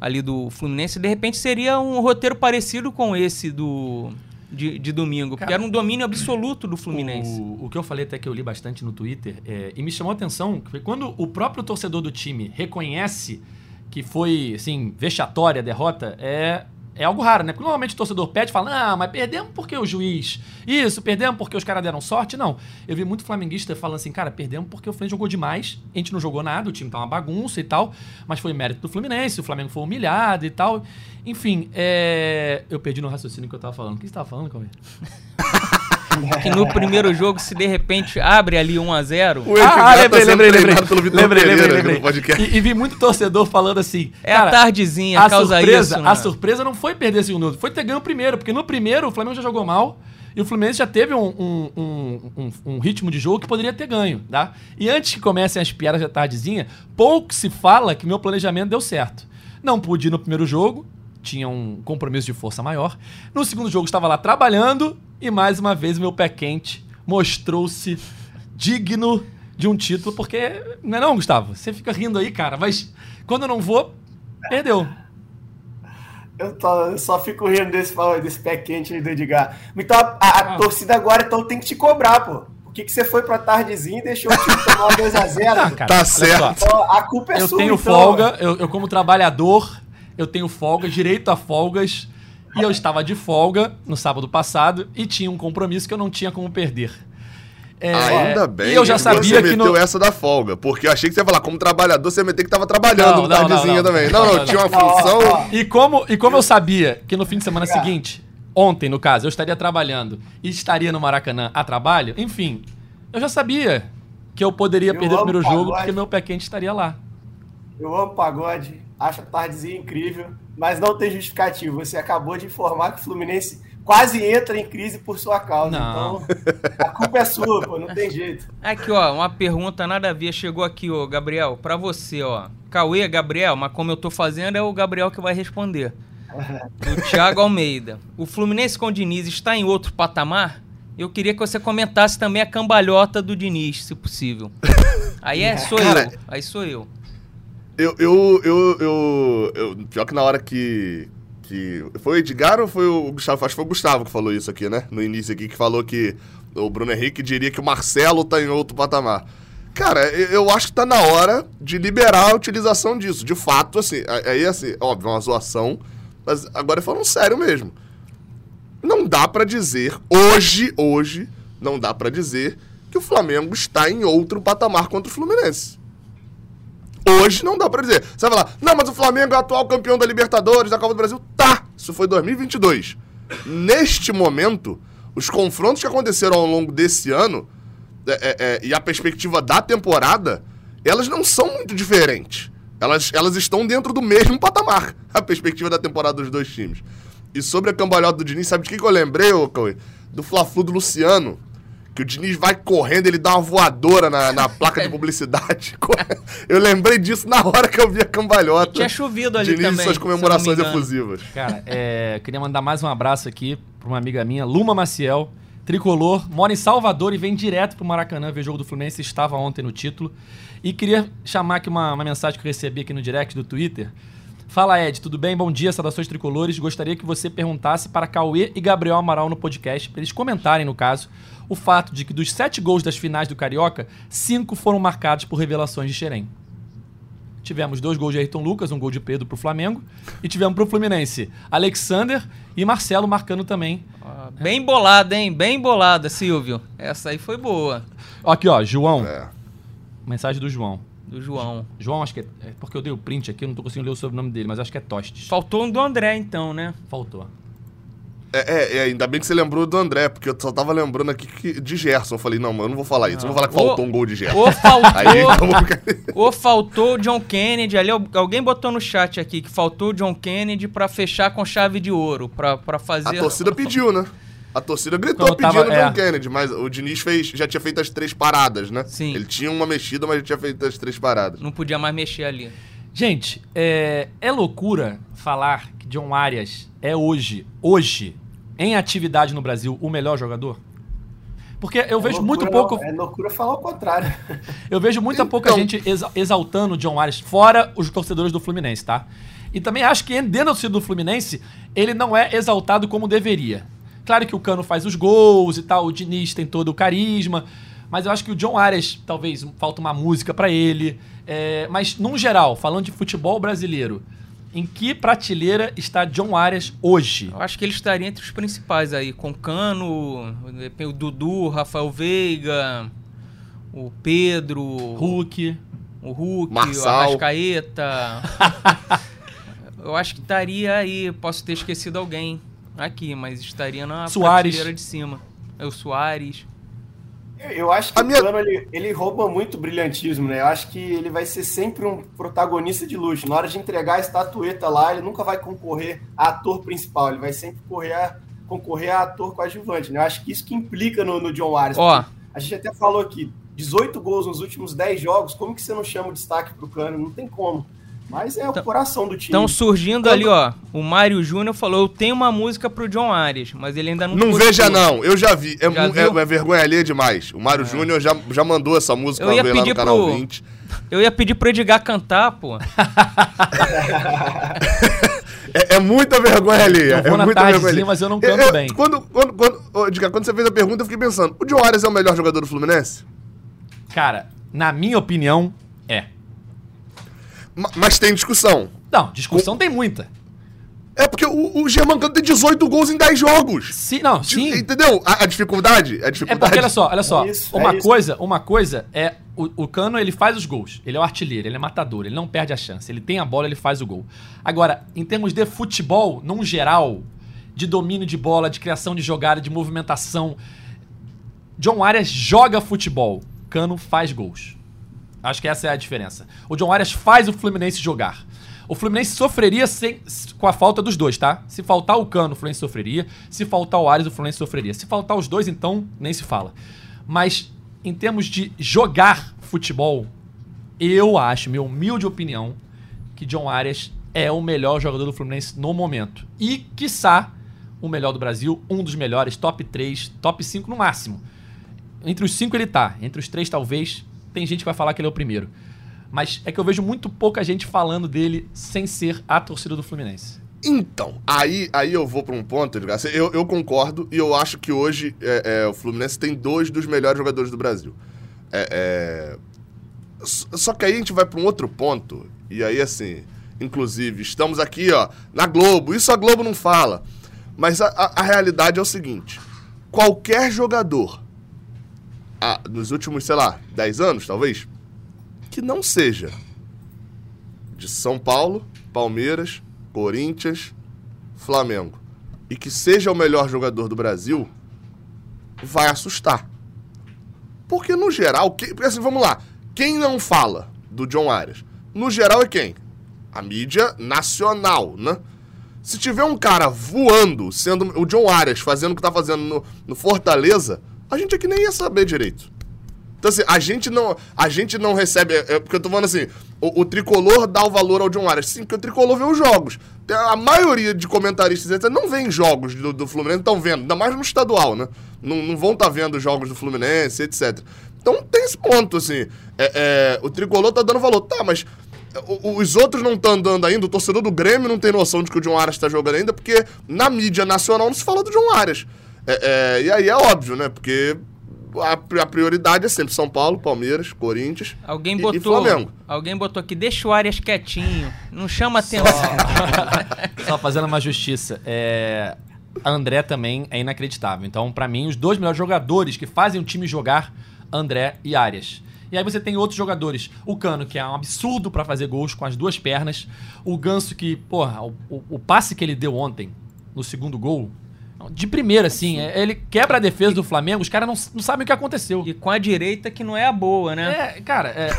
ali do Fluminense, de repente seria um roteiro parecido com esse do de, de domingo, porque Cara, era um domínio absoluto do Fluminense. O, o que eu falei até que eu li bastante no Twitter, é, e me chamou a atenção, que foi quando o próprio torcedor do time reconhece que foi, assim, vexatória a derrota, é, é algo raro, né? Porque normalmente o torcedor pede e fala, não, mas perdemos porque o juiz... Isso, perdemos porque os caras deram sorte. Não, eu vi muito flamenguista falando assim, cara, perdemos porque o Fluminense jogou demais, a gente não jogou nada, o time tá uma bagunça e tal, mas foi mérito do Fluminense, o Flamengo foi humilhado e tal. Enfim, é... eu perdi no raciocínio que eu tava falando. O que você tava falando, Cauê? que no primeiro jogo, se de repente abre ali 1 a 0 O Ah, Edgar lembrei, tá lembrei, lembrei. Lembrei, Pereira lembrei, lembrei. E, e vi muito torcedor falando assim. É cara, a tardezinha, a causa surpresa, isso. né? A surpresa não foi perder esse segundo, foi ter ganho o primeiro, porque no primeiro o Flamengo já jogou mal e o Fluminense já teve um, um, um, um- um ritmo de jogo que poderia ter ganho, tá? E antes que comecem as piadas da tardezinha, pouco se fala que meu planejamento deu certo. Não pude ir no primeiro jogo, tinha um compromisso de força maior. No segundo jogo estava lá trabalhando e mais uma vez o meu pé quente mostrou-se digno de um título, porque não é não, Gustavo? Você fica rindo aí, cara, mas quando eu não vou, perdeu. Eu, tô- eu só fico rindo desse, desse pé quente aí do Edgar. Então a, a- a torcida agora então, tem que te cobrar, pô. Por que, que você foi pra tardezinha e deixou o time tomar 2x0? Ah, cara, Tá certo. só, a culpa é eu sua, tenho então. folga, eu, eu como trabalhador, eu tenho folga, direito a folgas, e eu estava de folga no sábado passado e tinha um compromisso que eu não tinha como perder. É, Ainda bem E eu já que sabia você que meteu no... essa da folga, porque eu achei que você ia falar, como trabalhador, você ia meter que tava trabalhando Não, no não, não, tardezinha não. também. Não, não, Não, não, tinha uma função... E como, e como eu sabia que no fim de semana seguinte, ontem no caso, eu estaria trabalhando e estaria no Maracanã a trabalho, enfim, eu já sabia que eu poderia Eu perder o primeiro jogo pagode. porque meu pé quente estaria lá. Eu amo pagode, acho a tardezinha incrível, mas não tem justificativo. Você acabou de informar que o Fluminense quase entra em crise por sua causa. Não. Então, a culpa é sua, pô, não tem jeito. Aqui, ó, uma pergunta nada a ver. Chegou aqui, ó, Gabriel, pra você, ó. Cauê, Gabriel, mas como eu tô fazendo, é o Gabriel que vai responder. do Thiago Almeida. O Fluminense com o Diniz está em outro patamar? Eu queria que você comentasse também a cambalhota do Diniz, se possível. Aí é, sou Cara, eu. Aí sou eu. Eu, eu, eu, eu, eu- Pior que na hora que. que foi o Edgar ou foi o Gustavo? Acho que foi o Gustavo que falou isso aqui, né? No início aqui, que falou que o Bruno Henrique diria que o Marcelo tá em outro patamar. Cara, eu acho que tá na hora de liberar a utilização disso. De fato, assim, aí, assim, óbvio, é uma zoação, mas agora falando sério mesmo. Não dá pra dizer, hoje, hoje, não dá pra dizer que o Flamengo está em outro patamar contra o Fluminense. Hoje não dá pra dizer. Você vai falar, não, mas o Flamengo é atual campeão da Libertadores, da Copa do Brasil. Tá, isso foi 2022. Neste momento, os confrontos que aconteceram ao longo desse ano é, é, é, e a perspectiva da temporada, elas não são muito diferentes. Elas, elas estão dentro do mesmo patamar, a perspectiva da temporada dos dois times. E sobre a cambalhota do Diniz, sabe de que, que eu lembrei, ô Cauê? Do Fla-Flu do Luciano. Que o Diniz vai correndo, ele dá uma voadora na, na placa de publicidade. Eu lembrei disso na hora que eu vi a cambalhota. Tinha chovido ali Diniz e também, suas se eu comemorações efusivas. Cara, é, queria mandar mais um abraço aqui pra uma amiga minha, Luma Maciel, tricolor, mora em Salvador e vem direto pro Maracanã ver jogo do Fluminense, estava ontem no título. E queria chamar aqui uma, uma mensagem que eu recebi aqui no direct do Twitter. Fala Ed, tudo bem? Bom dia, saudações tricolores. Gostaria que você perguntasse para Cauê e Gabriel Amaral no podcast, para eles comentarem, no caso, o fato de que dos sete gols das finais do Carioca, cinco foram marcados por revelações de Xerém. Tivemos dois gols de Ayrton Lucas, um gol de Pedro pro Flamengo. E tivemos pro Fluminense Alexander e Marcelo marcando também. Ah, Bem bolada, hein? Bem bolada, Silvio. Essa aí foi boa, Aqui, ó, João. É. Mensagem do João. do João. João, acho que é, é porque eu dei o print aqui, eu não tô conseguindo ler o sobrenome dele, mas acho que é Tostes. Faltou um do André, então, né? Faltou. É, é, é, ainda bem que você lembrou do André, porque eu só tava lembrando aqui que- de Gerson. Eu falei, não, mano, eu não vou falar isso. Eu vou falar que faltou um gol de Gerson. Ou faltou, ou faltou o John Kennedy ali. al- Alguém botou no chat aqui que faltou o John Kennedy pra fechar com chave de ouro, pra, pra fazer. A torcida pediu, né? A torcida gritou Quando tava- pedindo o John é. Kennedy, mas o Diniz fez, já tinha feito as três paradas, né? Sim. Ele tinha uma mexida, mas já tinha feito as três paradas. Não podia mais mexer ali. Gente, é, é loucura falar que John Arias é hoje, hoje, em atividade no Brasil, o melhor jogador? Porque eu vejo É muito loucura, pouco. não. É loucura falar o contrário. Eu vejo muita pouca Então- gente exa- exaltando o John Arias, fora os torcedores do Fluminense, tá? E também acho que dentro da torcida do Fluminense, ele não é exaltado como deveria. Claro que o Cano faz os gols e tal, o Diniz tem todo o carisma, mas eu acho que o John Arias, talvez, falta uma música pra ele. É, mas, num geral, falando de futebol brasileiro, em que prateleira está John Arias hoje? Eu acho que ele estaria entre os principais aí, com Cano, o Dudu, o Rafael Veiga, o Pedro, Hulk. o Hulk, o Marçal. Arrascaeta. Eu acho que estaria aí, posso ter esquecido alguém aqui, mas estaria na Suárez. prateleira de cima. É o Soares. Eu, acho que A o minha- Cano ele, ele rouba muito brilhantismo, né? Eu acho que ele vai ser sempre um protagonista de luxo. Na hora de entregar a estatueta lá, ele nunca vai concorrer a ator principal, ele vai sempre correr a, concorrer a ator coadjuvante, né? Eu acho que isso que implica no, no John Arias. Ó, A gente até falou aqui, 18 gols nos últimos 10 jogos, como que você não chama o destaque pro Cano? Não tem como. Mas é o Então- coração do time. estão surgindo ali, ó. O Mário Júnior falou: Eu tenho uma música pro John Arias, mas ele ainda não Não veja, não. Eu já vi. É, Já é- é vergonha alheia demais. O Mário Júnior já, já mandou essa música Eu uma ia lá no canal pro- 20. Eu ia pedir pro Edgar cantar, pô. É, é muita vergonha alheia. Eu vou é na muita vergonha alheia. mas eu não canto eu- bem. Quando, quando, quando, ô, Edgar, quando você fez a pergunta, eu fiquei pensando: o John Arias é o melhor jogador do Fluminense? Cara, na minha opinião, é. Ma- Mas tem discussão. Não, discussão tem muita. É porque o, o Germancano tem 18 gols em 10 jogos. Sim, não, sim. Entendeu? A, a dificuldade? A É dificuldade. porque, olha só, olha só. É isso, uma, é coisa, uma coisa é. O, o Cano, ele faz os gols. Ele é o artilheiro, ele é matador, ele não perde a chance. Ele tem a bola, ele faz o gol. Agora, em termos de futebol, num geral, de domínio de bola, de criação de jogada, de movimentação, John Arias joga futebol. Cano faz gols. Acho que essa é a diferença. O John Arias faz o Fluminense jogar. O Fluminense sofreria sem- com a falta dos dois, tá? Se faltar o Cano, o Fluminense sofreria. Se faltar o Arias, o Fluminense sofreria. Se faltar os dois, então, nem se fala. Mas, em termos de jogar futebol, eu acho, minha humilde opinião, que John Arias é o melhor jogador do Fluminense no momento. E, quiçá, o melhor do Brasil, um dos melhores, top 3, top 5 no máximo. Entre os 5 ele tá, entre os 3 talvez, tem gente que vai falar que ele é o primeiro. Mas é que eu vejo muito pouca gente falando dele sem ser a torcida do Fluminense. Então, aí, aí eu vou para um ponto, Edgar. Eu, eu concordo e eu acho que hoje é, é, o Fluminense tem dois dos melhores jogadores do Brasil. É, é só que aí a gente vai para um outro ponto, e aí assim, inclusive, estamos aqui ó, na Globo, isso a Globo não fala. Mas a, a, a realidade é o seguinte: qualquer jogador, a, nos últimos, sei lá, 10 anos, talvez, que não seja de São Paulo, Palmeiras, Corinthians, Flamengo, e que seja o melhor jogador do Brasil, vai assustar. Porque no geral, que, assim, vamos lá, quem não fala do John Arias? No geral é quem? A mídia nacional, né? Se tiver um cara voando, sendo o John Arias fazendo o que tá fazendo no, no Fortaleza, a gente aqui nem ia saber direito. Então, assim, a gente não, a gente não recebe. É, é porque eu tô falando assim, o, o, tricolor dá o valor ao John Arias. Sim, porque o tricolor vê os jogos. A maioria de comentaristas não vê jogos do, do Fluminense, estão vendo, ainda mais no estadual, né? Não, não vão estar tá vendo jogos do Fluminense, etc. Então tem esse ponto, assim. É, é, o tricolor tá dando valor. Tá, mas os outros não estão andando ainda, o torcedor do Grêmio não tem noção de que o John Arias está jogando ainda, porque na mídia nacional não se fala do John Arias. É, é, e aí é óbvio, né? Porque a, a, prioridade é sempre São Paulo, Palmeiras, Corinthians alguém botou, e Flamengo. Alguém botou aqui, deixa o Arias quietinho, não chama atenção. Só, Só fazendo uma justiça. É, André também é inacreditável. Então, para mim, os dois melhores jogadores que fazem o time jogar, André e Arias. E aí você tem outros jogadores. O Cano, que é um absurdo para fazer gols com as duas pernas. O Ganso, que, porra, o, o, o passe que ele deu ontem, no segundo gol, de primeira, assim, é, ele quebra a defesa do Flamengo, os caras não, não sabem o que aconteceu. E com a direita que não é a boa, né? É, cara, é...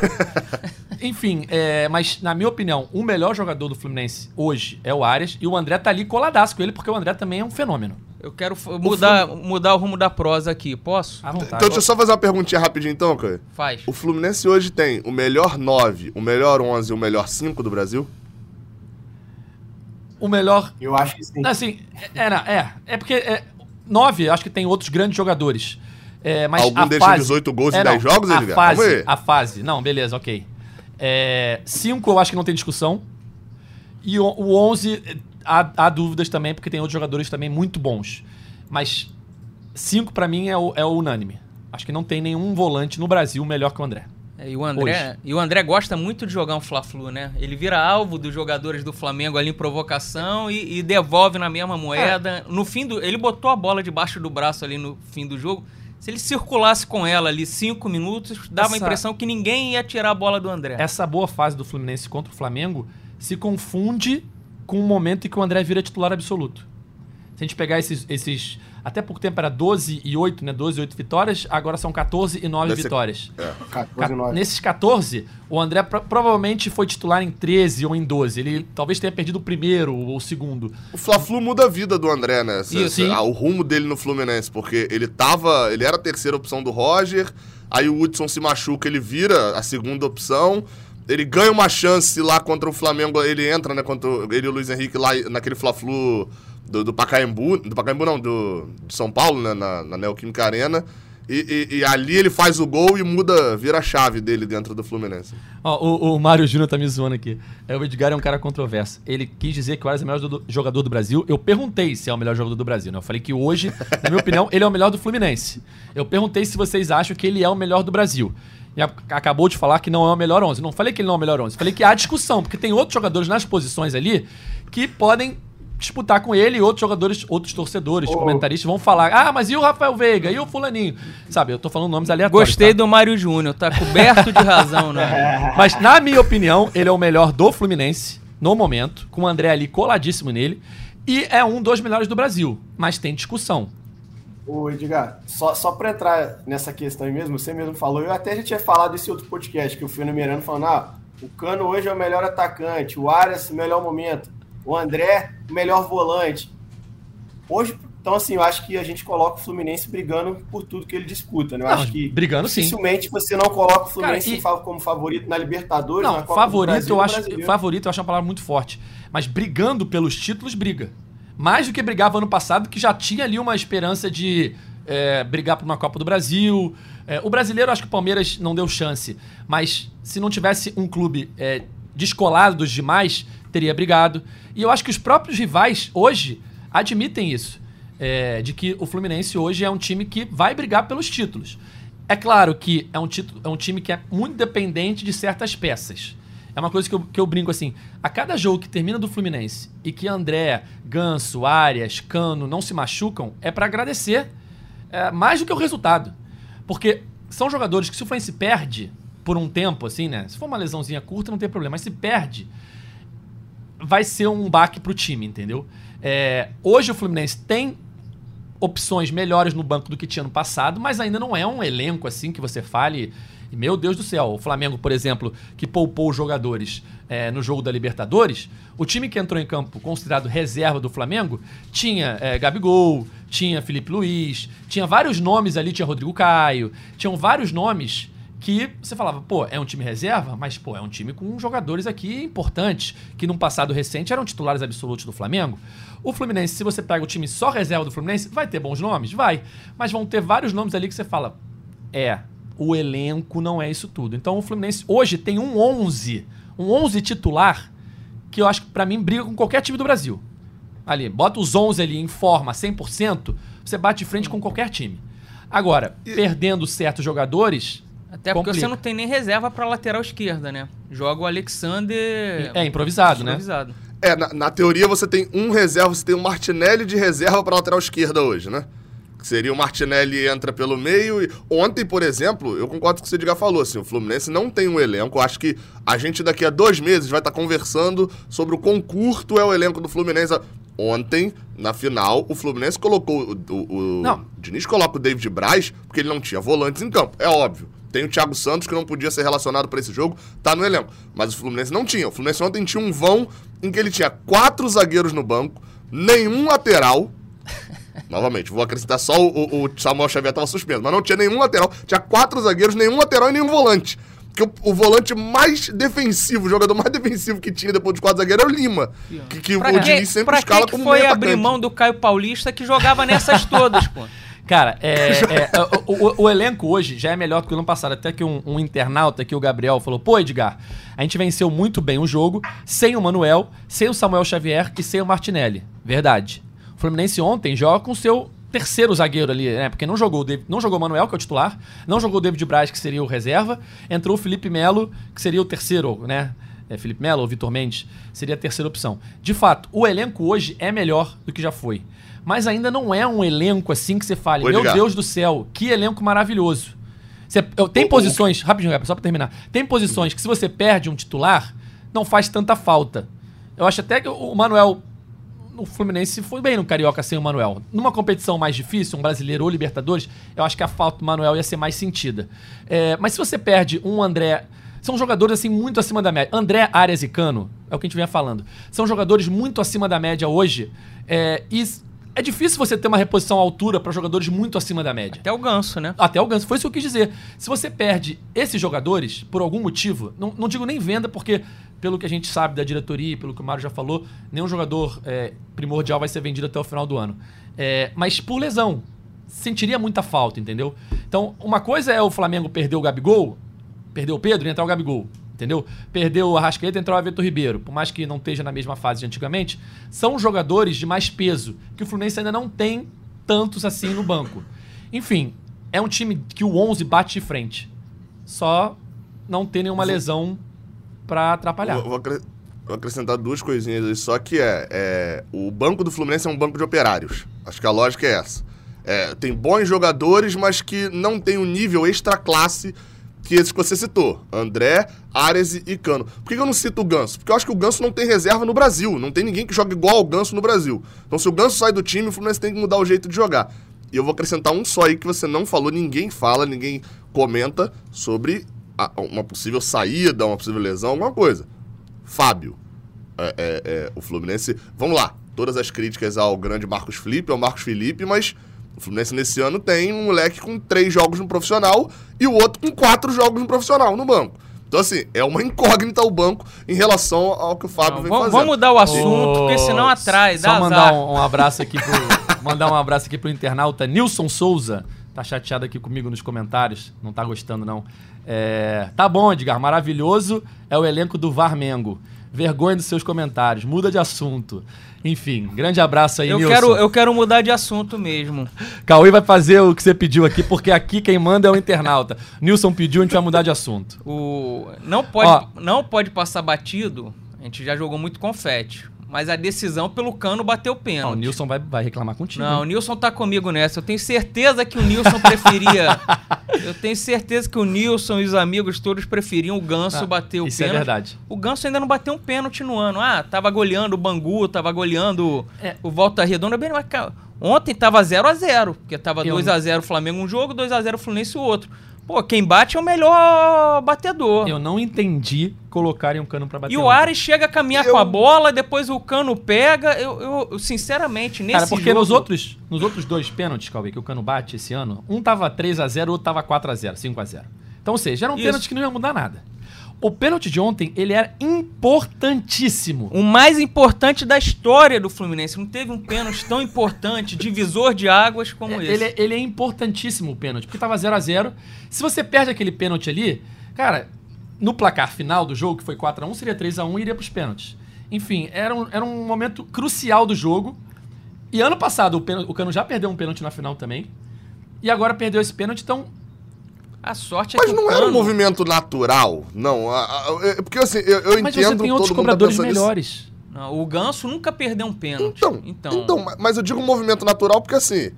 Enfim, é, mas na minha opinião, o melhor jogador do Fluminense hoje é o Arias e o André tá ali coladaço com ele, porque o André também é um fenômeno. Eu quero mudar, o mudar o rumo da prosa aqui, posso? À vontade. Então deixa eu só fazer uma perguntinha rapidinho então, cara. Faz. O Fluminense hoje tem o melhor 9, o melhor 11 e o melhor 5 do Brasil? O melhor... Eu acho que sim. Assim, é, é, é, é porque... É, 9, acho que tem outros grandes jogadores. É, mas Algum deles fase... 18 gols é, em 10 jogos, a Edgar? Fase, a fase. Não, beleza, ok. 5 é, eu acho que não tem discussão. E o, o 11 há, há, dúvidas também, porque tem outros jogadores também muito bons. Mas 5 para mim é o, é o unânime. Acho que não tem nenhum volante no Brasil melhor que o André. É, e, o André, e o André gosta muito de jogar um Fla-Flu, né? Ele vira alvo dos jogadores do Flamengo ali em provocação e, e devolve na mesma moeda. É. No fim do. Ele botou a bola debaixo do braço ali no fim do jogo. Se ele circulasse com ela ali cinco minutos, dava Essa... a impressão que ninguém ia tirar a bola do André. Essa boa fase do Fluminense contra o Flamengo se confunde com o momento em que o André vira titular absoluto. Se a gente pegar esses, esses até pouco tempo era 12 e 8, né? 12 e 8 vitórias, agora são 14 e 9 Deve vitórias. Ser... É. 14 e 9. Nesses 14, o André pro provavelmente foi titular em 13 ou em 12. Ele talvez tenha perdido o primeiro ou o segundo. O Fla-Flu muda a vida do André, né? Isso, essa, o rumo dele no Fluminense, porque ele tava. Ele era a terceira opção do Roger, aí o Hudson se machuca, ele vira a segunda opção ele ganha uma chance lá contra o Flamengo, ele entra, né, contra ele e o Luiz Henrique lá naquele Fla-Flu do, do Pacaembu, do Pacaembu não, do, São Paulo, né, na, na Neoquímica Arena. E, e, e, ali ele faz o gol e muda, vira a chave dele dentro do Fluminense. Ó, o, o Mário Júnior tá me zoando aqui. É, o Edgar é um cara controverso. Ele quis dizer que o Arias é o melhor do, jogador do Brasil. Eu perguntei se é o melhor jogador do Brasil, né? Eu falei que hoje, na minha opinião, ele é o melhor do Fluminense. Eu perguntei se vocês acham que ele é o melhor do Brasil. E acabou de falar que não é o melhor 11. Não falei que ele não é o melhor 11. Falei que há discussão, porque tem outros jogadores nas posições ali que podem disputar com ele e outros jogadores, outros torcedores, oh. comentaristas vão falar: ah, mas e o Rafael Veiga? E o Fulaninho? Sabe, eu tô falando nomes aleatórios. Gostei tá? do Mário Júnior, tá coberto de razão, né? mas, na minha opinião, ele é o melhor do Fluminense, no momento, com o André ali coladíssimo nele, e é um dos melhores do Brasil, mas tem discussão. Ô, Edgar, só, só pra entrar nessa questão aí mesmo, você mesmo falou, eu até já tinha falado desse outro podcast que eu fui enumerando, falando, ah, o Cano hoje é o melhor atacante, o Arias, o melhor momento o André, o melhor volante. Hoje, Então, assim, eu acho que a gente coloca o Fluminense brigando por tudo que ele disputa, né? Eu Não, acho que brigando sim. dificilmente você não coloca o Fluminense Cara, e- como favorito na Libertadores, Não, na Copa do favorito Brasil, eu acho, Brasileiro. favorito eu acho uma palavra muito forte, mas brigando pelos títulos briga. Mais do que brigava ano passado, que já tinha ali uma esperança de é, brigar por uma Copa do Brasil. É, o brasileiro, acho que o Palmeiras não deu chance, mas se não tivesse um clube é, descolado dos demais, teria brigado. E eu acho que os próprios rivais hoje admitem isso, é, de que o Fluminense hoje é um time que vai brigar pelos títulos. É claro que é um, título, é um time que é muito dependente de certas peças. É uma coisa que eu, que eu brinco assim. A cada jogo que termina do Fluminense e que André, Ganso, Arias, Cano não se machucam, é pra agradecer é, mais do que o resultado. Porque são jogadores que se o Fluminense perde por um tempo, assim, né? Se for uma lesãozinha curta, não tem problema. Mas se perde, vai ser um baque pro time, entendeu? É, hoje o Fluminense tem opções melhores no banco do que tinha no passado, mas ainda não é um elenco assim que você fale. Meu Deus do céu, o Flamengo, por exemplo, que poupou os jogadores é, no jogo da Libertadores, o time que entrou em campo considerado reserva do Flamengo tinha é, Gabigol, tinha Felipe Luiz, tinha vários nomes ali, tinha Rodrigo Caio, tinham vários nomes que você falava, pô, é um time reserva, mas pô, é um time com jogadores aqui importantes, que num passado recente eram titulares absolutos do Flamengo. O Fluminense, se você pega o time só reserva do Fluminense, vai ter bons nomes? Vai. Mas vão ter vários nomes ali que você fala, é, o elenco não é isso tudo. Então o Fluminense hoje tem um 11, um 11 titular, que eu acho que pra mim briga com qualquer time do Brasil. Ali, bota os 11 ali em forma 100%, você bate de frente com qualquer time. Agora, perdendo certos jogadores, Até porque Complica. você não tem nem reserva pra lateral esquerda, né? Joga o Alexander. É, improvisado, né? improvisado. É, na, na teoria você tem um reserva, você tem um Martinelli de reserva pra lateral esquerda hoje, né? Que seria o Martinelli entra pelo meio e ontem, por exemplo, eu concordo com o que o Edgar falou, assim, o Fluminense não tem um elenco, eu acho que a gente daqui a dois meses vai estar conversando sobre o quão curto é o elenco do Fluminense. Ontem, na final, o Fluminense colocou o, o, o Não. Diniz coloca o David Braz porque ele não tinha volantes em campo, é óbvio. Tem o Thiago Santos, que não podia ser relacionado para esse jogo, tá no elenco. Mas o Fluminense não tinha. O Fluminense ontem tinha um vão em que ele tinha quatro zagueiros no banco, nenhum lateral. Novamente, vou acrescentar só o, o- o Samuel Xavier estava suspenso, mas não tinha nenhum lateral. Tinha quatro zagueiros, nenhum lateral e nenhum volante. Porque o, o volante mais defensivo, o jogador mais defensivo que tinha depois dos quatro zagueiros era o Lima. Que, que o Diniz sempre pra escala que, como foi abrir mão do Caio Paulista que jogava nessas todas, pô? Cara, é, é, o, o- o elenco hoje já é melhor do que o ano passado. Até que um, um internauta aqui, o Gabriel, falou: pô, Edgar, a gente venceu muito bem o jogo sem o Manuel, sem o Samuel Xavier e sem o Martinelli. Verdade. O Fluminense ontem joga com o seu terceiro zagueiro ali, né? Porque não jogou não jogou o Manuel, que é o titular, não jogou o David Braz, que seria o reserva, entrou o Felipe Melo, que seria o terceiro, né? É, Felipe Melo ou Vitor Mendes seria a terceira opção. De fato, o elenco hoje é melhor do que já foi. Mas ainda não é um elenco assim que você fale, Oi, meu. Deus do céu, que elenco maravilhoso. Você- eu- tem posições, rapidinho, só pra terminar. Tem posições que se você perde um titular, não faz tanta falta. Eu acho até que o Manuel o Fluminense foi bem no Carioca sem o Manuel. Numa competição mais difícil, um brasileiro ou Libertadores, eu acho que a falta do Manuel ia ser mais sentida. É, mas se você perde um André. São jogadores assim muito acima da média. André, Arias e Cano, é o que a gente vinha falando. São jogadores muito acima da média hoje. É, e é difícil você ter uma reposição à altura para jogadores muito acima da média. Até o ganso, né? Até o Ganso. Foi isso que eu quis dizer. Se você perde esses jogadores, por algum motivo, não, não digo nem venda, porque, pelo que a gente sabe da diretoria, e pelo que o Mário já falou, nenhum jogador é, primordial vai ser vendido até o final do ano. É, mas por lesão, sentiria muita falta, entendeu? Então, uma coisa é o Flamengo perder o Gabigol, perder o Pedro e entrar o Gabigol. Entendeu? Perdeu o Arrascaeta e entrar o Everton Ribeiro. Por mais que não esteja na mesma fase de antigamente, são jogadores de mais peso, que o Fluminense ainda não tem tantos assim no banco. Enfim, é um time que o 11 bate de frente. Só não tem nenhuma lesão pra atrapalhar. Vou, vou acre- vou acrescentar duas coisinhas aí, só que é, é, o banco do Fluminense é um banco de operários. Acho que a lógica é essa. É, tem bons jogadores, mas que não tem o nível extra classe que esses que você citou. André, Ares e Cano. Por que eu não cito o Ganso? Porque eu acho que o Ganso não tem reserva no Brasil. Não tem ninguém que joga igual ao Ganso no Brasil. Então se o Ganso sai do time, o Fluminense tem que mudar o jeito de jogar. E eu vou acrescentar um só aí que você não falou, ninguém fala, ninguém comenta sobre a- uma possível saída, uma possível lesão, alguma coisa. Fábio. É, é, é, o Fluminense. Vamos lá. todas as críticas ao grande Marcos Felipe, ao Marcos Felipe, mas o Fluminense nesse ano tem um moleque com três jogos no profissional e o outro com quatro jogos no profissional no banco. Então, assim, é uma incógnita o banco em relação ao que o Fábio Não, vem vamos, fazendo. vamos mudar o assunto, porque senão atrai, dá Só mandar um, um abraço aqui pro, mandar um abraço aqui pro internauta Nilson Souza. Tá chateado aqui comigo nos comentários, não tá gostando não. É, tá bom, Edgar, maravilhoso é o elenco do Varmengo. Vergonha dos seus comentários, muda de assunto. Enfim, grande abraço aí, Eu Nilson. quero, eu quero mudar de assunto mesmo. Cauê vai fazer o que você pediu aqui, porque aqui quem manda é o internauta. Nilson pediu, a gente vai mudar de assunto. O, não, pode, Ó. não pode passar batido. A gente já jogou muito confete. Mas a decisão pelo cano bateu o Não, pênalti. o Nilson vai, vai reclamar contigo. Não, o? Nilson tá comigo nessa. Eu tenho certeza que o Nilson preferia. eu tenho certeza que o Nilson e os amigos todos preferiam o Ganso Ah, bater o isso é pênalti. verdade. O Ganso ainda não bateu um pênalti no ano. Ah, tava goleando o Bangu, tava goleando É. o Volta Redonda. Bem, mas, ontem tava 0 a 0 porque tava Eu 2 a 0 Flamengo um jogo, 2 a 0 Fluminense o outro. Pô, quem bate é o melhor batedor. Eu não entendi colocarem um cano pra bater. E o. Ares chega a caminhar Eu- com a bola, depois o cano pega. Eu, eu- eu, sinceramente, nesse Cara, porque jogo... nos outros, nos outros dois pênaltis, Cauê, que o Cano bate esse ano, um tava 3x0, o outro tava 4x0, 5x0. Então, ou seja, eram Isso. pênaltis que não iam mudar nada. O pênalti de ontem, ele era importantíssimo. O mais importante da história do Fluminense. Não teve um pênalti tão importante, divisor de águas como esse. Ele, é- ele é importantíssimo o pênalti, porque tava 0x0. Se você perde aquele pênalti ali, cara, no placar final do jogo, que foi 4x1, seria 3x1 e iria pros pênaltis. Enfim, era um, era um momento crucial do jogo. E ano passado, o, pênalti- o Cano já perdeu um pênalti na final também. E agora perdeu esse pênalti, então A sorte é Mas que não era um Cano... meu natural, não. a- a- é- Porque assim, eu, eu Mas entendo você tem outros todo mundo tá cobradores melhores. Não, o Ganso nunca perdeu um pênalti. Então, então, ma- mas eu digo um movimento natural porque assim,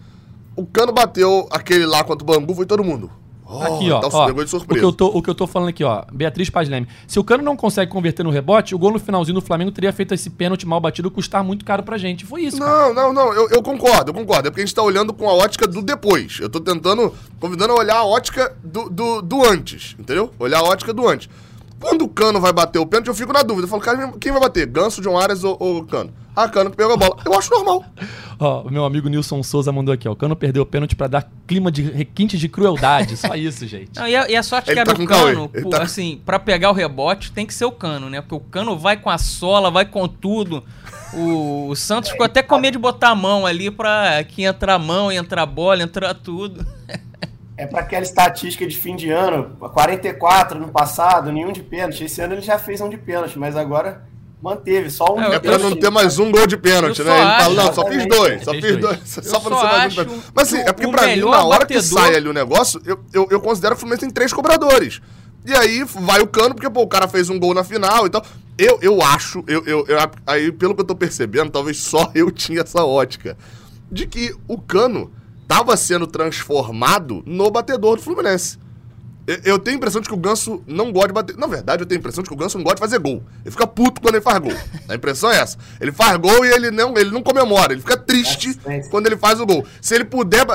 o Cano bateu aquele lá contra o Bangu, foi todo mundo. Oh, aqui, ó. Então, ó, de o, que surpresa. eu tô, o que eu tô falando aqui, ó. Beatriz Paz Leme. Se o Cano não consegue converter no rebote, o gol no finalzinho do Flamengo teria feito esse pênalti mal batido custar muito caro pra gente. Foi isso, cara. Não, não, não, eu, eu concordo, eu concordo. É porque a gente tá olhando com a ótica do depois. Eu tô tentando, convidando a olhar a ótica do, do, do antes, entendeu? Olhar a ótica do antes. Quando o Cano vai bater o pênalti, eu fico na dúvida. Eu falo, cara, quem vai bater? Ganso, John Arias ou, ou Cano? Ah, Cano que pegou a bola. Eu acho normal. Ó, o meu amigo Nilson Souza mandou aqui, ó. O Cano perdeu o pênalti pra dar clima de requinte de crueldade. Só isso, gente. Não, e, a, e a sorte Ele que era tá o Cano, pô, tá- assim, pra pegar o rebote tem que ser o Cano, né? Porque o Cano vai com a sola, vai com tudo. O, o Santos ficou até com medo de botar a mão ali pra que entrar a mão, entrar a bola, entrar tudo. É para aquela estatística de fim de ano, 44 no passado, nenhum de pênalti. Esse ano ele já fez um de pênalti, mas agora manteve só um. É, É pra não ter mais um gol de pênalti, Eu né? só Ele fala, acho- não, só fiz dois, só Fez fiz dois. dois. Eu Só pra não só ser mais um pênalti. Mas assim, que é porque pra mim, na hora que batedor- sai ali o negócio, eu, eu, eu considero que o Fluminense tem três cobradores. E aí vai o cano, porque pô, o cara fez um gol na final e tal. Eu, eu acho, eu, eu, eu- aí pelo que eu tô percebendo, talvez só eu tinha essa ótica, de que o cano tava sendo transformado no batedor do Fluminense. Eu- tenho a impressão de que o Ganso não gosta de bater. Na verdade, eu tenho a impressão de que o Ganso não gosta de fazer gol. Ele fica puto quando ele faz gol. A impressão é essa. Ele faz gol e ele não, ele não comemora. Ele fica triste É, é. quando ele faz o gol. Se ele puder.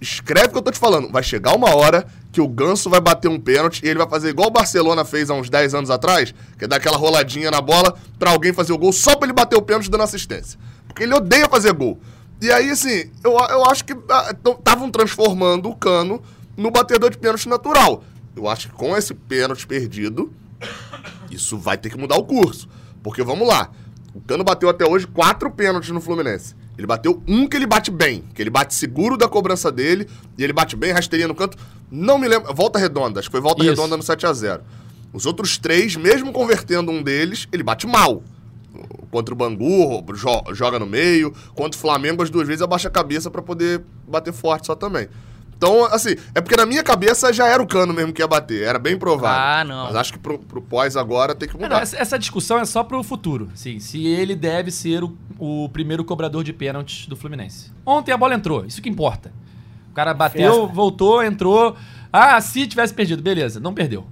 Escreve o que eu tô te falando. Vai chegar uma hora que o Ganso vai bater um pênalti e ele vai fazer igual o Barcelona fez há uns 10 anos atrás, que é dar aquela roladinha na bola pra alguém fazer o gol só pra ele bater o pênalti dando assistência. Porque ele odeia fazer gol. E aí, assim, eu, eu acho que estavam transformando o Cano no batedor de pênalti natural. Eu acho que com esse pênalti perdido, isso vai ter que mudar o curso. Porque vamos lá. O Cano bateu até hoje quatro pênaltis no Fluminense. Ele bateu um que ele bate bem, que ele bate seguro da cobrança dele, e ele bate bem, rasteirinha no canto. Não me lembro. Volta redonda, acho que foi volta Isso. redonda no 7x0. Os outros três, mesmo convertendo um deles, ele bate mal. Contra o Bangu, jo- joga no meio. Contra o Flamengo, as duas vezes abaixa a cabeça pra poder bater forte só também. Então, assim, é porque na minha cabeça já era o cano mesmo que ia bater. Era bem provável. Ah, não. Mas acho que pro, pro pós agora tem que É, não, mudar. essa, essa discussão é só pro futuro. Sim, se ele deve ser o, o primeiro cobrador de pênaltis do Fluminense. Ontem a bola entrou, isso que importa. O cara bateu, Festa. voltou, entrou. Ah, se tivesse perdido, beleza, não perdeu.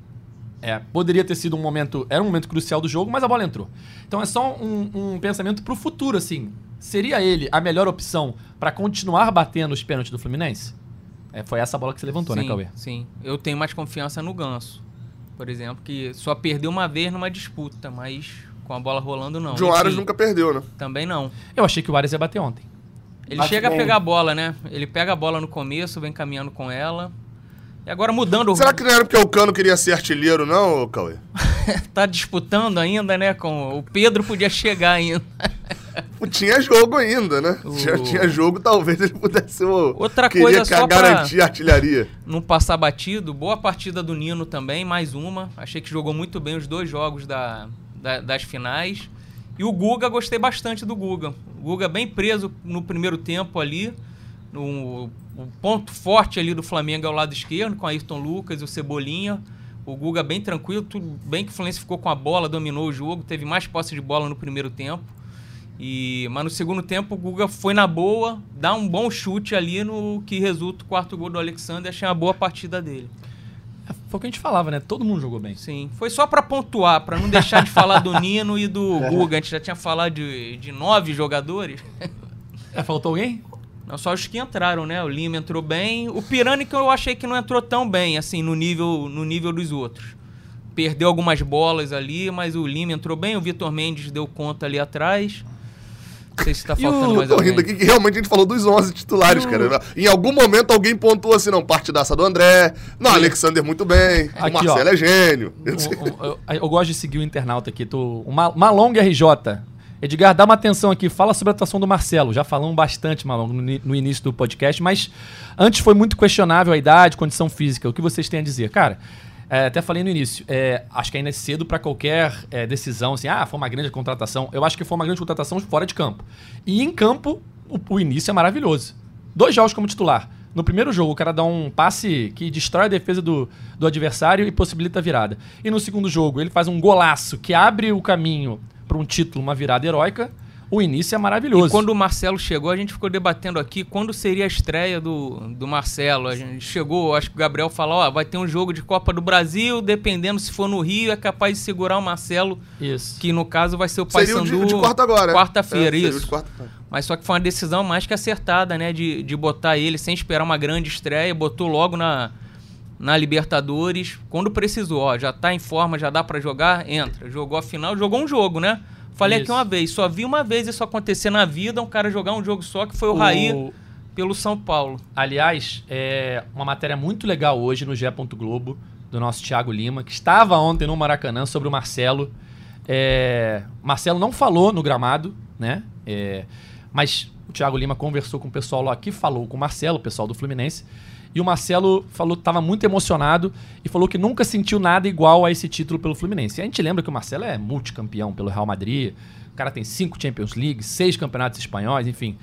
É, poderia ter sido um momento. Era um momento crucial do jogo, mas a bola entrou. Então é só um, um pensamento pro futuro, assim. Seria ele a melhor opção pra continuar batendo os pênaltis do Fluminense? É, foi essa bola que você levantou, né, sim, Cauê? sim. Eu tenho mais confiança no Ganso, por exemplo, que só perdeu uma vez numa disputa, mas Com a bola rolando, não. João Aras nunca perdeu, né? Também não. Eu achei que o Ares ia bater ontem. Ele Bate chega bem. a pegar a bola, né? Ele pega a bola no começo, vem caminhando com ela. E agora mudando o Será que não era porque o Cano queria ser artilheiro, não, Cauê? tá disputando ainda, né? Com o Pedro podia chegar ainda. Tinha jogo ainda, né? O- Já tinha jogo, talvez ele pudesse ser o... Outra coisa só pra- garantir a artilharia. Não passar batido. Boa partida do Nino também, mais uma. Achei que jogou muito bem os dois jogos da, da- das finais. E o Guga, gostei bastante do Guga. O Guga bem preso no primeiro tempo ali. No, o ponto forte ali do Flamengo é o lado esquerdo, com Ayrton Lucas e o Cebolinha. O Guga bem tranquilo, tudo bem que o Fluminense ficou com a bola, dominou o jogo, teve mais posse de bola no primeiro tempo. E, mas no segundo tempo o Guga foi na boa, dá um bom chute ali no que resulta o quarto gol do Alexander. Achei uma boa partida dele. É, Foi o que a gente falava, né? Todo mundo jogou bem. Sim, foi só pra pontuar, pra não deixar de falar do Nino e do Guga. A gente já tinha falado de, de nove jogadores. É, faltou alguém? Só os que entraram, né? O Lima entrou bem. O Pirani que eu achei que não entrou tão bem, assim, no nível, no nível dos outros. Perdeu algumas bolas ali, mas o Lima entrou bem. O Vitor Mendes deu conta ali atrás. Não sei se tá E faltando o- mais Tô alguém. rindo aqui que realmente a gente falou dos 11 titulares, cara. Em algum momento alguém pontuou assim, não, partidaça do André. Não, Alexander muito bem. Aqui, o Marcelo ó. é gênio. O- o- eu, eu gosto de seguir o internauta aqui. Tô, o Ma- Malong RJ. Edgar, dá uma atenção aqui. Fala sobre a atuação do Marcelo. Já falamos bastante, Malong, no, ni- no início do podcast, mas antes foi muito questionável a idade, condição física. O que vocês têm a dizer? Cara, é, até falei no início, é, acho que ainda é cedo para qualquer é, decisão, assim, ah, foi uma grande contratação. Eu acho que foi uma grande contratação fora de campo. E em campo, o, o início é maravilhoso. Dois jogos como titular. No primeiro jogo, o cara dá um passe que destrói a defesa do, do adversário e possibilita a virada. E no segundo jogo, ele faz um golaço que abre o caminho para um título, uma virada heróica. O início é maravilhoso. E quando o Marcelo chegou, a gente ficou debatendo aqui quando seria a estreia do, do Marcelo. A gente chegou, acho que o Gabriel falou, ó, vai ter um jogo de Copa do Brasil, dependendo se for no Rio, é capaz de segurar o Marcelo, Isso. que no caso vai ser o Seria o Paysandu. de, o de quarta agora. Quarta-feira, É, seria o isso. de quarta- Mas só que foi uma decisão mais que acertada, né? De, de botar ele sem esperar uma grande estreia, botou logo na, na Libertadores, quando precisou, ó, já tá em forma, já dá pra jogar, entra. Jogou a final, jogou um jogo, né? Falei aqui Isso. uma vez, só vi uma vez isso acontecer na vida, um cara jogar um jogo só, que foi o, Raí pelo São Paulo. Aliás, é uma matéria muito legal hoje no GE. Globo, do nosso Thiago Lima, que estava ontem no Maracanã sobre o Marcelo. É, Marcelo não falou no gramado, né? É, mas o Thiago Lima conversou com o pessoal lá que falou com o Marcelo, o pessoal do Fluminense. E o Marcelo falou que estava muito emocionado e falou que nunca sentiu nada igual a esse título pelo Fluminense. E a gente lembra que o Marcelo é multicampeão pelo Real Madrid. O cara tem cinco Champions League, seis campeonatos espanhóis, enfim,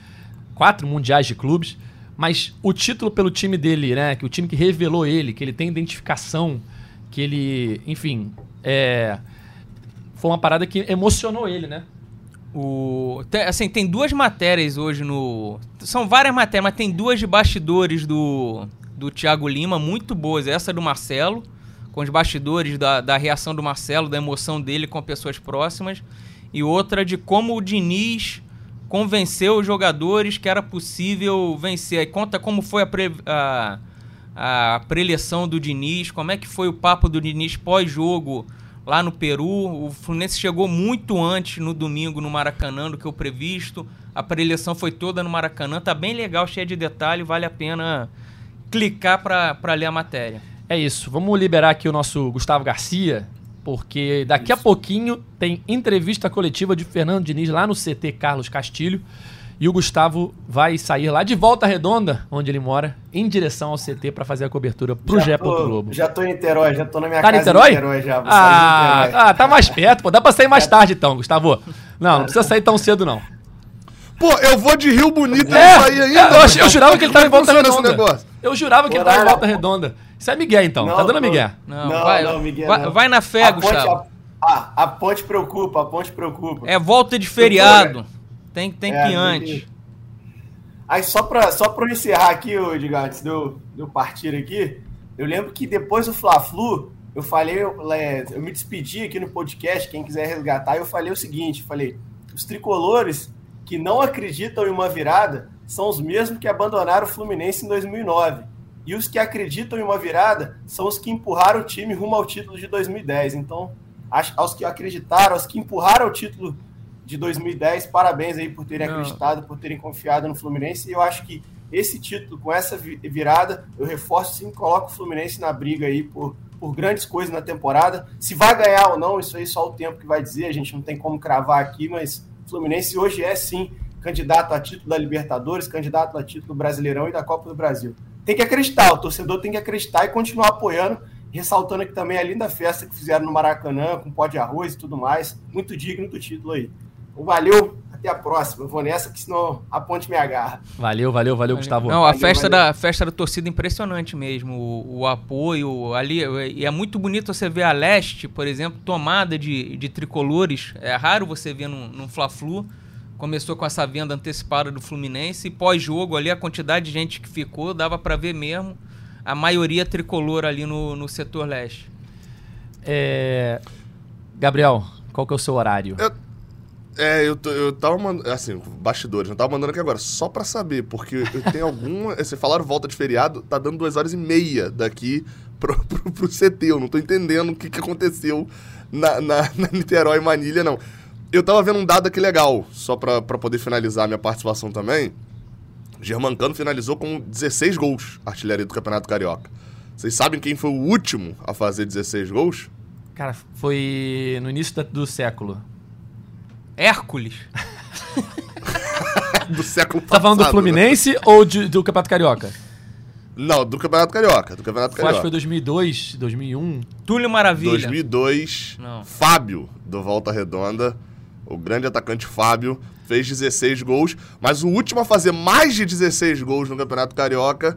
quatro mundiais de clubes. Mas o título pelo time dele, né? Que o time que revelou ele, que ele tem identificação, que ele, enfim, é, foi uma parada que emocionou ele, né? O, tem, assim, tem duas matérias hoje no. São várias matérias, mas tem duas de bastidores do, do Thiago Lima muito boas. Essa do Marcelo, com os bastidores da, da reação do Marcelo, da emoção dele com pessoas próximas. E outra de como o Diniz convenceu os jogadores que era possível vencer. Aí conta como foi a, pre, a, a preleção do Diniz, como é que foi o papo do Diniz pós-jogo lá no Peru. O Fluminense chegou muito antes no domingo no Maracanã do que o previsto. A preleção foi toda no Maracanã. Tá bem legal, cheia de detalhe. Vale a pena clicar para ler a matéria. É isso. Vamos liberar aqui o nosso Gustavo Garcia, porque daqui a pouquinho tem entrevista coletiva de Fernando Diniz lá no CT Carlos Castilho. E o Gustavo vai sair lá de Volta Redonda, onde ele mora, em direção ao CT para fazer a cobertura pro Já tô- Globo. Já tô em Niterói, já tô na minha Tá casa Niterói? em Niterói já. vou sair de Ah, Niterói. ah, tá mais perto, pô. Dá pra sair mais tarde então, Gustavo. Não, não precisa sair tão cedo, não. Pô, eu vou de Rio Bonito É, e sair ainda. eu, eu jurava que ele tava em é Volta esse Redonda. negócio? Eu jurava que ele tava em Volta Redonda. Isso é Miguel, então. Não, tá dando. Miguel. Não, Não, vai, não, Miguel, vai, não. vai na fé, A ponte- Gustavo. A, a- a ponte preocupa, a ponte preocupa. É volta de feriado. Tem, tem É, que antes. que- Aí só pra, só pra eu encerrar aqui, ô, Edgar, antes de eu, de eu partir aqui, eu lembro que depois do Fla-Flu, eu falei, eu, é, eu me despedi aqui no podcast, quem quiser resgatar, eu falei o seguinte, falei, os tricolores que não acreditam em uma virada são os mesmos que abandonaram o Fluminense em 2009. E os que acreditam em uma virada são os que empurraram o time rumo ao título de 2010. Então, aos que acreditaram, aos que empurraram o título de 2010, parabéns aí por terem Não. acreditado, por terem confiado no Fluminense. E eu acho que esse título, com essa vi- virada, eu reforço sim, coloco o Fluminense na briga aí por, por grandes coisas na temporada. Se vai ganhar ou não, isso aí só o tempo que vai dizer, a gente não tem como cravar aqui, mas o Fluminense hoje é sim candidato a título da Libertadores, candidato a título do Brasileirão e da Copa do Brasil. Tem que acreditar, o torcedor tem que acreditar e continuar apoiando, ressaltando aqui também a linda festa que fizeram no Maracanã, com pó de arroz e tudo mais. Muito digno do título aí. Então, valeu, até a próxima. Eu vou nessa, que senão a ponte me agarra. Valeu, valeu, valeu, Gustavo. Não, a Valeu, festa, valeu. Da, festa da torcida é impressionante mesmo. O, o apoio ali. E é muito bonito você ver a leste, por exemplo, tomada de, de tricolores. É raro você ver num, num Fla-Flu. Começou com essa venda antecipada do Fluminense. E pós-jogo ali, a quantidade de gente que ficou, dava pra ver mesmo. A maioria tricolor ali no, no setor leste. É, Gabriel, qual que é o seu horário? É, eu, tô- eu tava mandando. Assim, bastidores, eu tava mandando aqui agora, só pra saber, porque eu tenho alguma. Vocês falaram volta de feriado, tá dando duas horas e meia daqui pro, pro, pro CT. Eu não tô entendendo o que, que aconteceu na, na, na Niterói Manilha, não. Eu tava vendo um dado aqui legal, só pra, pra poder finalizar minha participação também. Germancano finalizou com 16 gols, artilharia do Campeonato Carioca. Vocês sabem quem foi o último a fazer 16 gols? Cara, foi no início do século. Hércules. Do século Tá passado. falando do né? Fluminense ou de- do Campeonato Carioca? Não, do Campeonato Carioca. Do Campeonato Eu acho que Carioca. foi 2002, 2001. Túlio Maravilha. 2002, Não. Fábio, do Volta Redonda, o grande atacante Fábio, fez 16 gols, mas o último a fazer mais de 16 gols no Campeonato Carioca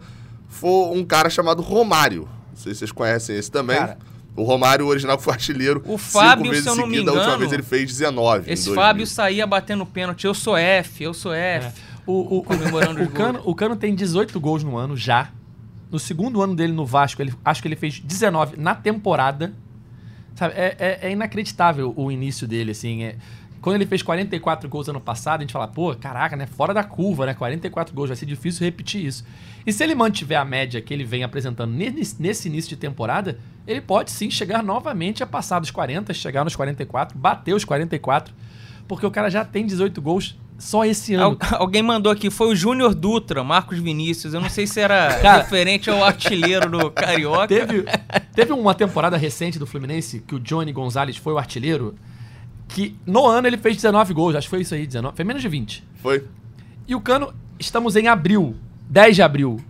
foi um cara chamado Romário. Não sei se vocês conhecem esse também. Cara. O Romário, o original, foi artilheiro. O cinco Fábio, vezes se eu não me seguida, A última engano, vez ele fez 19. em Esse 2000. Fábio saía batendo pênalti. Eu sou F, eu sou F. O, o, Comemorando o, Cano, o Cano tem 18 gols no ano já. No segundo ano dele no Vasco, ele, acho que ele fez 19 na temporada. Sabe, é, é- é inacreditável o início dele, assim. é- quando ele fez 44 gols ano passado, a gente fala, pô, caraca, né? Fora da curva, né? 44 gols, vai ser difícil repetir isso. E se ele mantiver a média que ele vem apresentando nesse, início de temporada, ele pode sim chegar novamente a passar dos 40, chegar nos 44, bater os 44, porque o cara já tem 18 gols só esse ano. Al- alguém mandou aqui, foi o Júnior Dutra, Marcos Vinícius. Eu não sei se era Cara- referente ao artilheiro do Carioca. Teve, teve uma temporada recente do Fluminense que o Johnny Gonzalez foi o artilheiro, que no ano ele fez 19 gols, acho que foi isso aí, 19, foi menos de 20. Foi. E o Cano, estamos em abril, 10 de abril.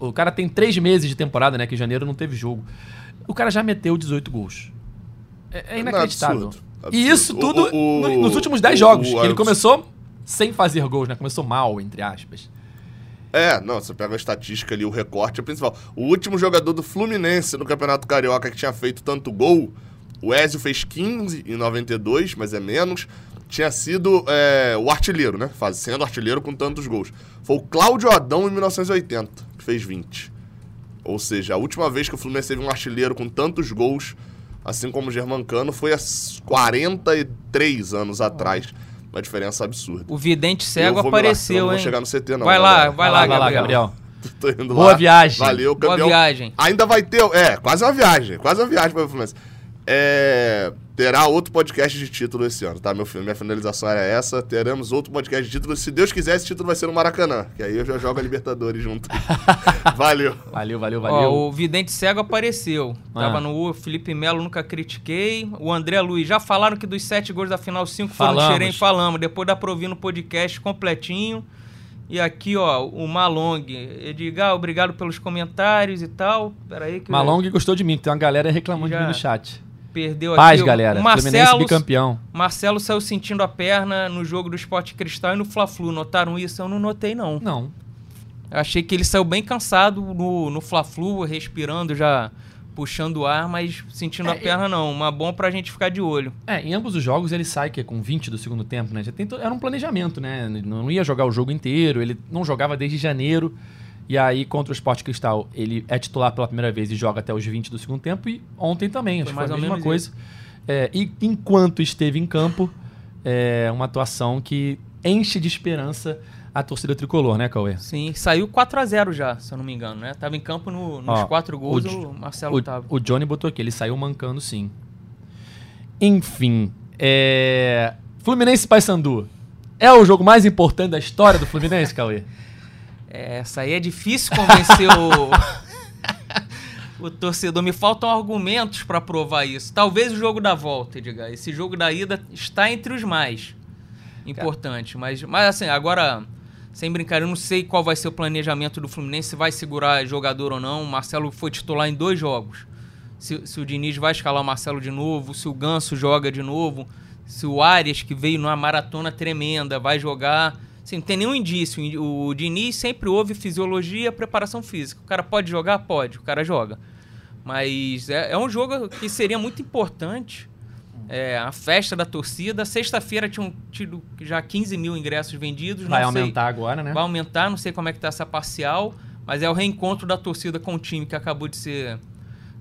O cara tem três meses de temporada, né? Que em janeiro não teve jogo. O cara já meteu 18 gols. É, é inacreditável. Absurdo, E absurdo. isso tudo O- o- no- nos últimos o- 10 jogos. o ele Ailton- começou sem fazer gols, né? Começou mal, entre aspas. É, não, você pega a estatística ali, o recorte é o principal. O último jogador do Fluminense no Campeonato Carioca que tinha feito tanto gol, o Ezio fez 15 em 92, mas é menos. Tinha sido é, o artilheiro, né? Faz- Sendo artilheiro com tantos gols. Foi o Cláudio Adão em 1980, que fez 20. Ou seja, a última vez que o Fluminense teve um artilheiro com tantos gols, assim como o Germancano, foi há 43 anos atrás. Uma diferença absurda. O vidente cego apareceu, eu não hein? vou chegar no CT, não. Vai lá, vai lá, vai lá, Gabriel. Gabriel. Tô indo Boa lá. viagem. Valeu, Boa campeão. viagem. Ainda vai ter. É, quase uma viagem. Quase uma viagem para o Fluminense. É, terá outro podcast de título esse ano, tá? Meu, minha finalização era essa. Teremos outro podcast de título. Se Deus quiser, esse título vai ser no Maracanã. Que aí eu já jogo a Libertadores junto. Valeu. Valeu, valeu, Ó, valeu. o vidente cego apareceu. Ah. Tava no U, Felipe Melo, nunca critiquei. O André Luiz, já falaram que dos sete gols da final, cinco foram de Falamos. Xerém, falamos. Depois dá pra ouvir no podcast completinho. E aqui, ó, o Malong. Edgar, obrigado pelos comentários e tal. Pera aí que eu Malong gostou de mim, tem uma galera reclamando de Já. mim no chat. Perdeu Paz, aqui. galera. O Fluminense Marcelo, bicampeão. Marcelo saiu sentindo a perna no jogo do Sport Cristal e no Fla-Flu. Notaram isso? Eu não notei, não. Não. Eu achei que ele saiu bem cansado no, no Fla-Flu, respirando já, puxando o ar, mas sentindo É, a perna não. Uma bom pra gente ficar de olho. É, em ambos os jogos ele sai que é com 20 do segundo tempo, né? Já tem to- era um planejamento, né? Ele Não ia jogar o jogo inteiro, ele não jogava desde janeiro. E aí, contra o Sport Cristal, ele é titular pela primeira vez e joga até os 20 do segundo tempo. E ontem também, acho que foi a mesma coisa. É, e enquanto esteve em campo, é uma atuação que enche de esperança a torcida tricolor, né, Cauê? Sim, saiu 4 a 0 já, se eu não me engano, né? Tava em campo no- nos Ó, quatro gols, o o, Marcelo O, tava. o Johnny botou aqui, ele saiu mancando sim. Enfim, é... Fluminense Paysandu. É o jogo mais importante da história do Fluminense, Cauê? É, essa aí é difícil convencer o, o torcedor. Me faltam argumentos para provar isso. Talvez o jogo da volta, Edgar. Esse jogo da ida está entre os mais importantes. Mas, mas assim, agora, sem brincar, eu não sei qual vai ser o planejamento do Fluminense, se vai segurar jogador ou não. O Marcelo foi titular em dois jogos. Se, se o Diniz vai escalar o Marcelo de novo, se o Ganso joga de novo, se o Arias, que veio numa maratona tremenda, vai jogar. Assim, não tem nenhum indício. O Diniz sempre houve fisiologia, preparação física. O cara pode jogar? Pode, o cara joga. Mas é, é um jogo que seria muito importante. É, a festa da torcida. Sexta-feira tinham tido já 15 mil ingressos vendidos. Vai não sei- aumentar agora, né? Vai aumentar, não sei como é que tá essa parcial, mas é o reencontro da torcida com o time que acabou de ser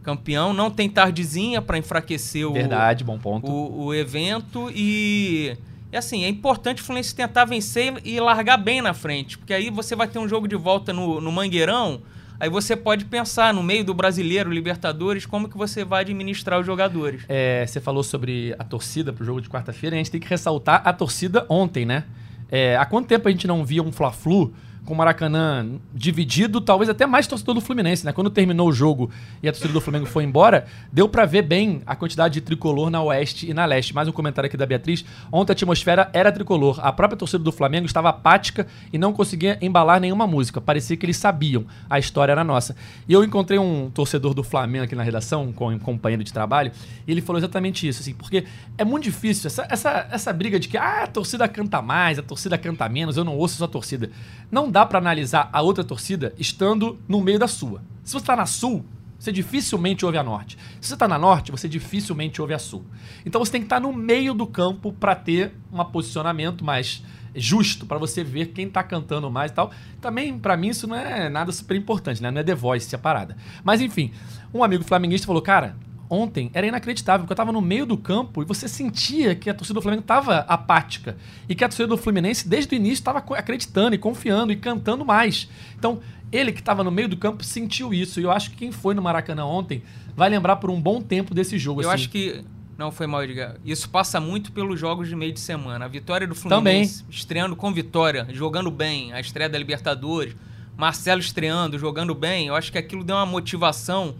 campeão. Não tem tardezinha para enfraquecer o, Verdade, bom ponto. o, o evento e, assim, é importante o Fluminense tentar vencer e largar bem na frente, porque aí você vai ter um jogo de volta no, no Mangueirão, aí você pode pensar no meio do Brasileiro, Libertadores, como que você vai administrar os jogadores. É, você falou sobre a torcida pro jogo de quarta-feira a gente tem que ressaltar a torcida ontem, né? É, há quanto tempo a gente não via um Fla-Flu com o Maracanã dividido, talvez até mais torcedor do Fluminense, né? Quando terminou o jogo e a torcida do Flamengo foi embora, deu pra ver bem a quantidade de tricolor na oeste e na leste. Mais um comentário aqui da Beatriz. Ontem a atmosfera era tricolor. A própria torcida do Flamengo estava apática e não conseguia embalar nenhuma música. Parecia que eles sabiam. A história era nossa. E eu encontrei um torcedor do Flamengo aqui na redação, com um companheiro de trabalho, e ele falou exatamente isso, assim, porque é muito difícil essa, essa, essa briga de que ah, a torcida canta mais, a torcida canta menos, eu não ouço sua torcida. Não dá pra analisar a outra torcida estando no meio da sua. Se você tá na sul, você dificilmente ouve a norte. Se você tá na norte, você dificilmente ouve a sul. Então você tem que estar no meio do campo pra ter um posicionamento mais justo pra você ver quem tá cantando mais e tal. Também pra mim isso não é nada super importante, né? Não é The Voice a parada. Mas enfim, um amigo flamenguista falou: "Cara, ontem era inacreditável, porque eu tava no meio do campo e você sentia que a torcida do Flamengo tava apática e que a torcida do Fluminense desde o início estava acreditando e confiando e cantando mais. Então, ele que estava no meio do campo sentiu isso e eu acho que quem foi no Maracanã ontem vai lembrar por um bom tempo desse jogo Eu assim. acho que. Não foi mal, Edgar. Isso passa muito pelos jogos de meio de semana. A vitória do Fluminense, estreando com vitória, jogando bem, a estreia da Libertadores, Marcelo estreando, jogando bem, eu acho que aquilo deu uma motivação,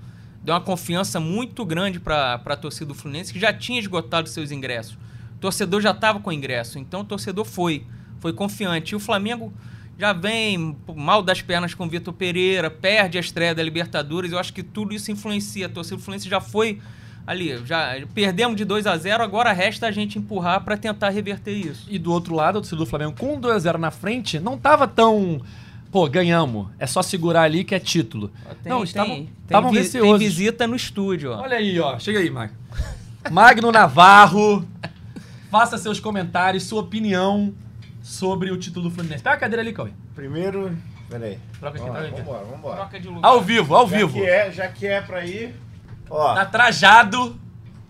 deu uma confiança muito grande para a torcida do Fluminense, que já tinha esgotado seus ingressos. O torcedor já estava com ingresso, então o torcedor foi, foi confiante. E o Flamengo já vem mal das pernas com o Vitor Pereira, perde a estreia da Libertadores, eu acho que tudo isso influencia. A torcida do Fluminense já foi ali, já perdemos de 2 a 0 agora resta a gente empurrar para tentar reverter isso. E do outro lado, a torcida do Flamengo com 2 a 0 na frente, não tava tão Pô, ganhamos. É só segurar ali que é título. Tem, não, estavam tem, estavam vi- receosos. tem visita no estúdio, ó. Olha aí, ó. Chega aí, Magno. Magno Navarro. Faça seus comentários, sua opinião sobre o título do Fluminense. Pega a cadeira ali, Cauê. Primeiro. Peraí. Troca aqui, troca aqui. vambora, vambora. Troca de lugar. Ao vivo, ao Já vivo. que, é, já que é pra ir. Ó. Tá trajado.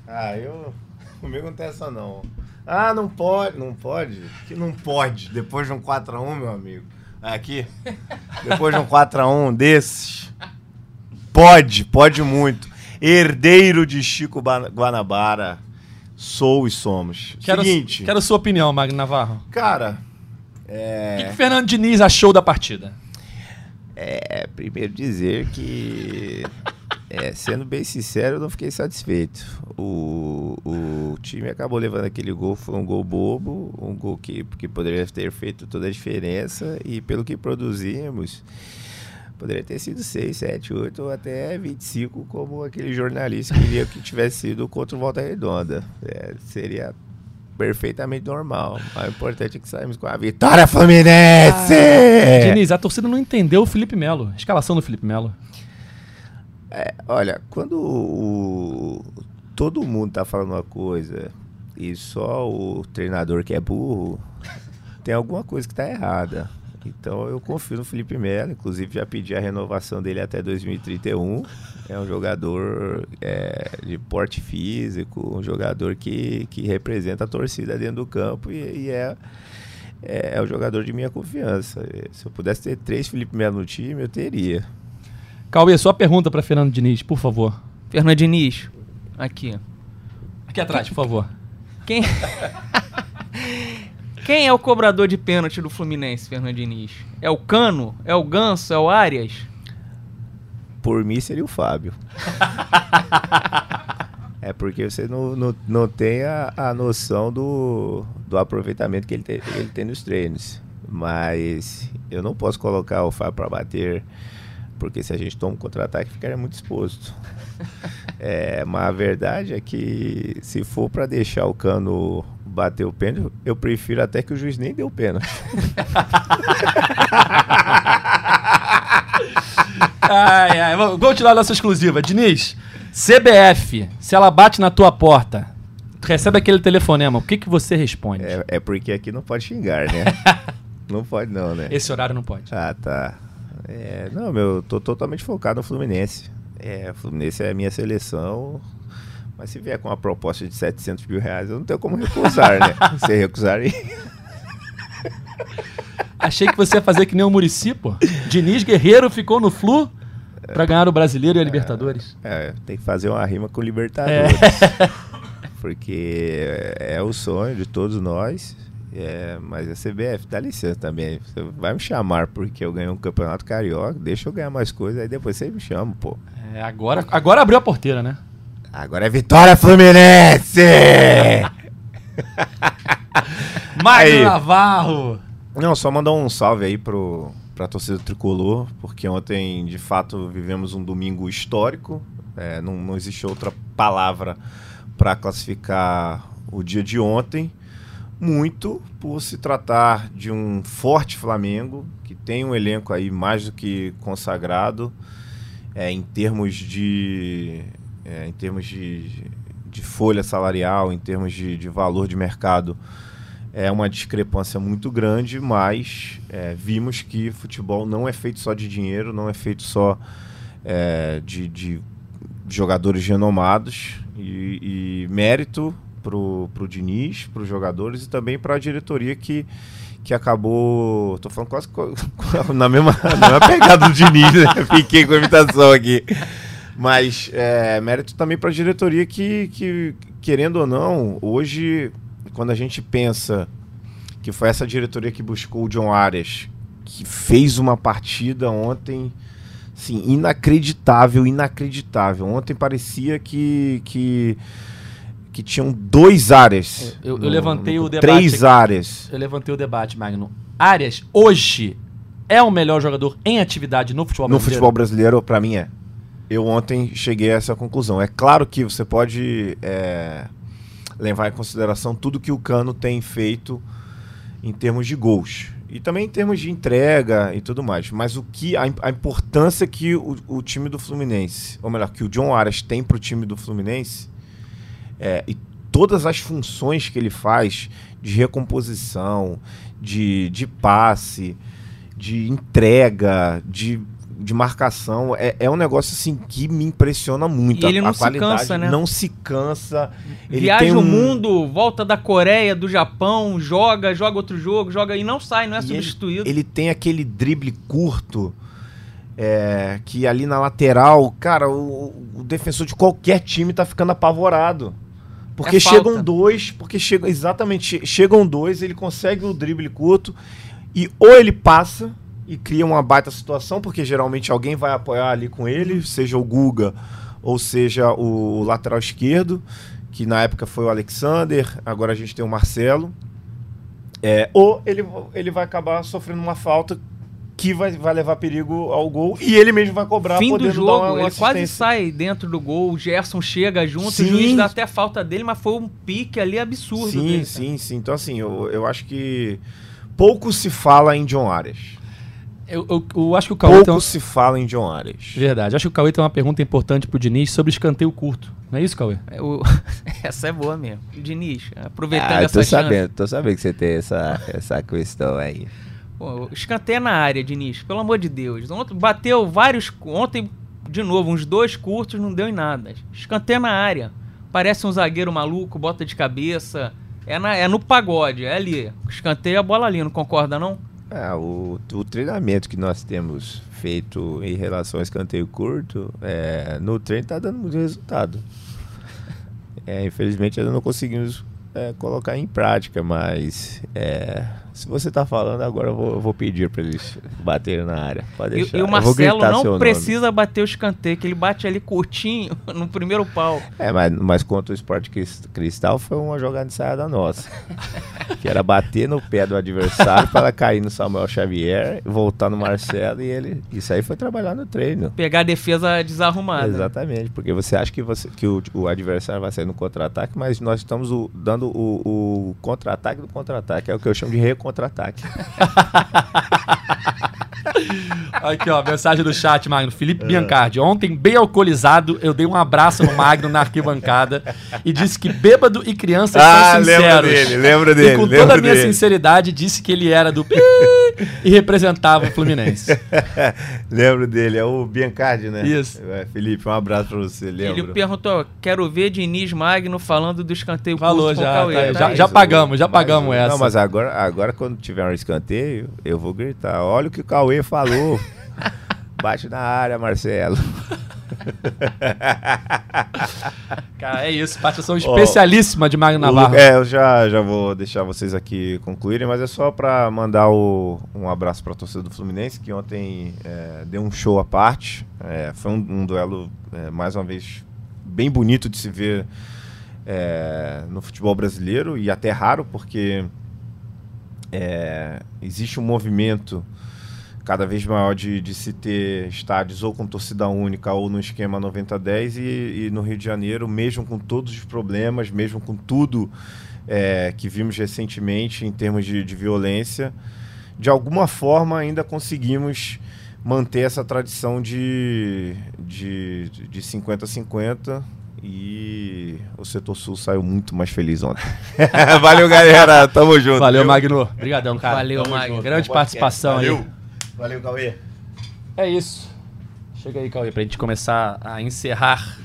Ah, eu. Comigo não tem essa não. Ah, não pode. Não pode? Que não pode. Depois de um 4x1, meu amigo. Aqui. Depois de um 4x1 desses. Pode, pode muito. Herdeiro de Chico Ba- Guanabara. Sou e somos. Quero, Seguinte. quero sua opinião, Magno Navarro. Cara. O que, É. que o Fernando Diniz achou da partida? É, primeiro dizer que, é, sendo bem sincero, eu não fiquei satisfeito. O, o time acabou levando aquele gol, foi um gol bobo, um gol que, que poderia ter feito toda a diferença e pelo que produzimos, poderia ter sido 6, 7, 8 ou até 25, como aquele jornalista queria que tivesse sido contra o Volta Redonda. É, seria perfeitamente normal. O importante é que saímos com a vitória Fluminense! Diniz, a torcida não entendeu o Felipe Melo. A escalação do Felipe Melo. Olha, quando o- todo mundo tá falando uma coisa e só o treinador que é burro, tem alguma coisa que tá errada. Então eu confio no Felipe Melo, inclusive já pedi a renovação dele até 2031. É um jogador é, de porte físico, um jogador que, que representa a torcida dentro do campo e, e é, é, é o jogador de minha confiança. Se eu pudesse ter três Felipe Melo no time, eu teria. Cauê, sua pergunta para Fernando Diniz, por favor. Fernando Diniz, aqui. Aqui atrás, por favor. Quem... Quem é o cobrador de pênalti do Fluminense, Fernando Diniz? É o Cano? É o Ganso? É o Arias? Por mim seria o Fábio. é porque você não, não, não tem a, a noção do, do aproveitamento que ele tem, ele tem nos treinos. Mas eu não posso colocar o Fábio para bater, porque se a gente toma um contra-ataque, ficaria muito exposto. É, mas a verdade é que se for para deixar o cano bater o pênalti, eu prefiro até que o juiz nem dê o pênalti. ai, ai, vamos continuar a nossa exclusiva. Diniz, CBF, se ela bate na tua porta, tu recebe aquele telefonema, o que, que você responde? É, é porque aqui não pode xingar, né? não pode não, né? Esse horário não pode. Ah, tá. É, não, meu, tô totalmente focado no Fluminense. É, o Fluminense é a minha seleção. Mas se vier com uma proposta de 700 mil reais, eu não tenho como recusar, né? Você recusar aí. Achei que você ia fazer que nem o Murici, pô. Diniz Guerreiro ficou no Flu pra ganhar o Brasileiro e a Libertadores. É, tem que fazer uma rima com o Libertadores. É. Porque é o sonho de todos nós. É, mas a CBF, dá licença também. Você vai me chamar porque eu ganhei um campeonato carioca, deixa eu ganhar mais coisas, aí depois você me chama, pô. É, agora, agora abriu a porteira, né? Agora é Vitória Fluminense! Magno Navarro! Não, só mandar um salve aí pro, pra torcida tricolor, porque ontem, de fato, vivemos um domingo histórico. É, não, não existe outra palavra para classificar o dia de ontem. Muito por se tratar de um forte Flamengo, que tem um elenco aí mais do que consagrado é, em termos de. É, em termos de, de folha salarial, em termos de, de valor de mercado é uma discrepância muito grande, mas é, vimos que futebol não é feito só de dinheiro, não é feito só é, de, de, jogadores renomados e, e mérito pro, pro Diniz, para os jogadores e também para a diretoria que, que acabou. Tô falando quase na mesma, na mesma pegada do Diniz, né? Fiquei com a imitação aqui. Mas é, mérito também para a diretoria que, que, querendo ou não, hoje quando a gente pensa que foi essa diretoria que buscou o John Arias, que fez uma partida ontem, sim, inacreditável, inacreditável. Ontem parecia que que, que tinham dois áreas. Eu, eu no, levantei no, o debate. Três áreas. Eu levantei o debate, Magno. Arias, hoje, é o melhor jogador em atividade no futebol brasileiro? No futebol brasileiro, para mim é. Eu ontem cheguei a essa conclusão. É claro que você pode é, levar em consideração tudo que o Cano tem feito em termos de gols. E também em termos de entrega e tudo mais. Mas o que a, a importância que o, o, time do Fluminense, ou melhor, que o John Arias tem para o time do Fluminense, é, e todas as funções que ele faz de recomposição, de, de passe, de entrega, de de marcação é, é um negócio assim que me impressiona muito. E ele não a, a se cansa, né? Não se cansa. Ele Viaja um... o mundo, volta da Coreia, do Japão, joga, joga outro jogo, joga e não sai, não é e substituído. Ele, ele, tem aquele drible curto. É, que ali na lateral, cara, o, o, defensor de qualquer time tá ficando apavorado. Porque é chegam dois, porque chegam exatamente, chegam dois, ele consegue o drible curto e ou ele passa e cria uma baita situação, porque geralmente alguém vai apoiar ali com ele, seja o Guga ou seja o lateral esquerdo, que na época foi o Alexander, agora a gente tem o Marcelo. É, ou ele, ele vai acabar sofrendo uma falta que vai, vai levar perigo ao gol e ele mesmo vai cobrar Fim do jogo, uma, uma ele quase sai dentro do gol, o Gerson chega junto, sim. o juiz dá até falta dele, mas foi um pique ali absurdo. Sim, dele, sim, sim. Então assim, eu, eu acho que pouco se fala em John Arias. Eu, eu, eu, acho que o Cauê Pouco tem se fala em John Arias. Verdade. Acho que o Cauê tem uma pergunta importante pro Diniz sobre escanteio curto. Não é isso, Cauê? É, o... essa é boa mesmo. Diniz, aproveitando ah, essa tô chance... sabendo, tô sabendo que você tem essa, essa questão aí. Pô, escanteio na área, Diniz, pelo amor de Deus. Ontem bateu vários... Ontem, de novo, uns dois curtos, não deu em nada. Escanteio na área. Parece um zagueiro maluco, bota de cabeça. É, na, é no pagode, é ali. Escanteio a bola ali, não concorda não? É, o, o treinamento que nós temos feito em relação ao escanteio curto, é, no treino tá dando muito resultado. É, infelizmente ainda não conseguimos é, colocar em prática, mas é, se você tá falando, agora eu vou, eu vou pedir para eles baterem na área. Pode E, deixar. e o Eu vou Marcelo não nome. precisa bater o escanteio, que ele bate ali curtinho no primeiro pau. É, mas, mas contra o Sport Cris- Cristal foi uma jogada ensaiada nossa. que era bater no pé do adversário para cair no Samuel Xavier, voltar no Marcelo e ele. Isso aí foi trabalhar no treino. Pegar a defesa desarrumada. Exatamente, porque você acha que, você, que o, o adversário vai sair no contra-ataque, mas nós estamos o- dando o, o contra-ataque do contra-ataque. É o que eu chamo de recontra-ataque. Aqui, ó, mensagem do chat, Magno. Felipe Biancardi. Ontem, bem alcoolizado, eu dei um abraço no Magno na arquibancada e disse que bêbado e crianças são sinceros. Ah, lembro e com toda a minha sinceridade, disse que ele era do Pi e representava o Fluminense. lembro dele, é o Biancardi, né? Isso. É, Felipe, um abraço pra você, Ele lembro. perguntou: quero ver Diniz Magno falando do escanteio Falou já, Cauê. tá Tá já- já pagamos, já Mas pagamos o- essa. Não, mas agora, agora quando tiver um escanteio, eu vou gritar. Olha o que o Cauê falou. Bate na área, Marcelo. Cara, é isso. Participação especialíssima de Magno Navarro. É, eu já, já vou deixar vocês aqui concluírem, mas é só para mandar o- um abraço para a torcida do Fluminense, que ontem é, deu um show à parte. É, foi um, um duelo, é, mais uma vez, bem bonito de se ver é, no futebol brasileiro e até raro, porque é, existe um movimento cada vez maior de, de se ter estádios ou com torcida única ou no esquema 90-10 e, e no Rio de Janeiro, mesmo com todos os problemas, mesmo com tudo é, que vimos recentemente em termos de, de violência, de alguma forma ainda conseguimos manter essa tradição de de de 50-50 e o setor sul saiu muito mais feliz ontem. Valeu, galera. Tamo junto. Valeu, viu? Magno. Obrigadão, cara. Valeu, Tamo Magno. junto. Grande participação aí. Valeu. Cauê. É isso. Chega aí, Cauê, pra gente começar a encerrar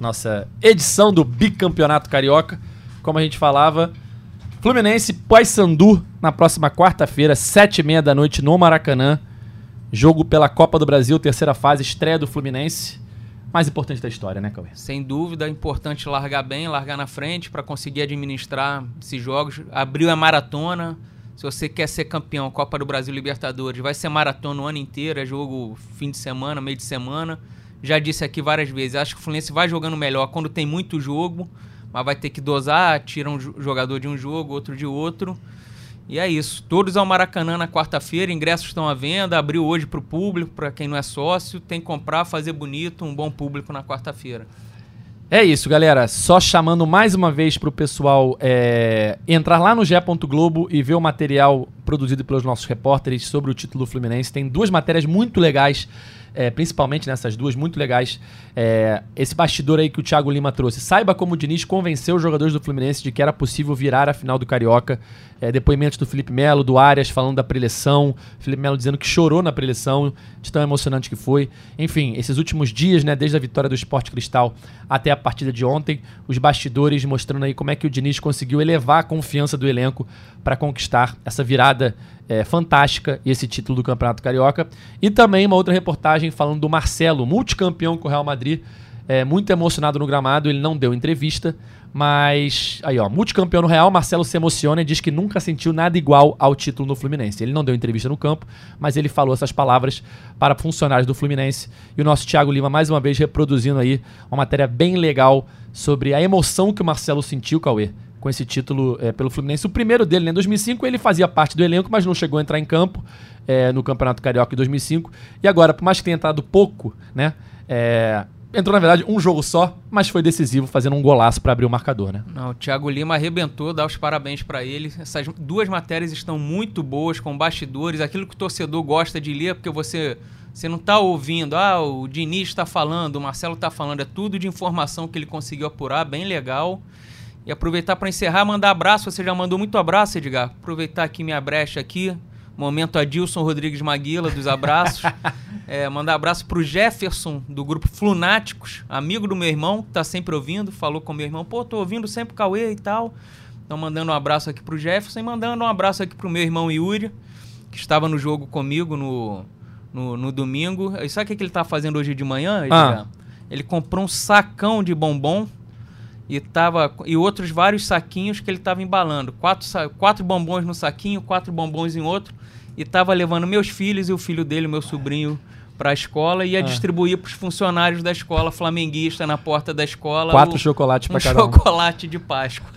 nossa edição do Bicampeonato Carioca. Como a gente falava, Fluminense Paysandu na próxima quarta-feira, sete e meia da noite no Maracanã. Jogo pela Copa do Brasil, terceira fase, estreia do Fluminense. Mais importante da história, né, Cauê? Sem dúvida, é importante largar bem, largar na frente para conseguir administrar esses jogos. Abriu a maratona. Se você quer ser campeão, Copa do Brasil, Libertadores, vai ser maratona o ano inteiro, é jogo fim de semana, meio de semana. Já disse aqui várias vezes, acho que o Fluminense vai jogando melhor quando tem muito jogo, mas vai ter que dosar, tira um jo- jogador de um jogo, outro de outro. E é isso. Todos ao Maracanã na quarta-feira, ingressos estão à venda, abriu hoje para o público, para quem não é sócio, tem que comprar, fazer bonito, um bom público na quarta-feira. É isso, galera. Só chamando mais uma vez pro pessoal é, entrar lá no. Globo e ver o material produzido pelos nossos repórteres sobre o título Fluminense. Tem duas matérias muito legais, é, principalmente nessas duas, muito legais. É, esse bastidor aí que o Thiago Lima trouxe. Saiba como o Diniz convenceu os jogadores do Fluminense de que era possível virar a final do Carioca. É, depoimentos do Felipe Melo, do Arias falando da preleção. Felipe Melo dizendo que chorou na preleção, de tão emocionante que foi. Enfim, esses últimos dias, né, desde a vitória do Sport Cristal até a partida de ontem, os bastidores mostrando aí como é que o Diniz conseguiu elevar a confiança do elenco para conquistar essa virada é, fantástica esse título do Campeonato Carioca. E também uma outra reportagem falando do Marcelo, multicampeão com o Real Madrid, é, muito emocionado no gramado, ele não deu entrevista, mas aí ó, multicampeão no Real, Marcelo se emociona e diz que nunca sentiu nada igual ao título no Fluminense. Ele não deu entrevista no campo, mas ele falou essas palavras para funcionários do Fluminense. E o nosso Thiago Lima mais uma vez reproduzindo aí uma matéria bem legal sobre a emoção que o Marcelo sentiu, Cauê, com esse título é, pelo Fluminense. O primeiro dele, né, em 2005, ele fazia parte do elenco, mas não chegou a entrar em campo é, no Campeonato Carioca em 2005. E agora, por mais que tenha entrado pouco, né, é, entrou na verdade um jogo só, mas foi decisivo, fazendo um golaço para abrir o marcador, né? Não, o Thiago Lima arrebentou, dá os parabéns para ele. Essas duas matérias estão muito boas, com bastidores, aquilo que o torcedor gosta de ler, porque você, você não está ouvindo, ah, o Diniz está falando, o Marcelo está falando, é tudo de informação que ele conseguiu apurar, bem legal. E aproveitar para encerrar, mandar abraço, você já mandou muito abraço, Edgar. Aproveitar aqui minha brecha aqui, momento Adilson Rodrigues Maguila dos abraços. É, mandar abraço pro Jefferson, do grupo Flunáticos, amigo do meu irmão, que tá sempre ouvindo, falou com meu irmão, pô, tô ouvindo sempre o Cauê e tal. Então mandando um abraço aqui pro Jefferson e mandando um abraço aqui pro meu irmão Yuri, que estava no jogo comigo no, no, no domingo. E sabe o que, que ele tá fazendo hoje de manhã, Edgar? Ah. Ele comprou um sacão de bombom e, tava, e outros vários saquinhos que ele estava embalando. Quatro, quatro bombons no saquinho, quatro bombons em outro. E estava levando meus filhos e o filho dele, meu sobrinho, para a escola e ia ah. distribuir para os funcionários da escola flamenguista na porta da escola. Quatro o, chocolates para um cada um. chocolate de Páscoa.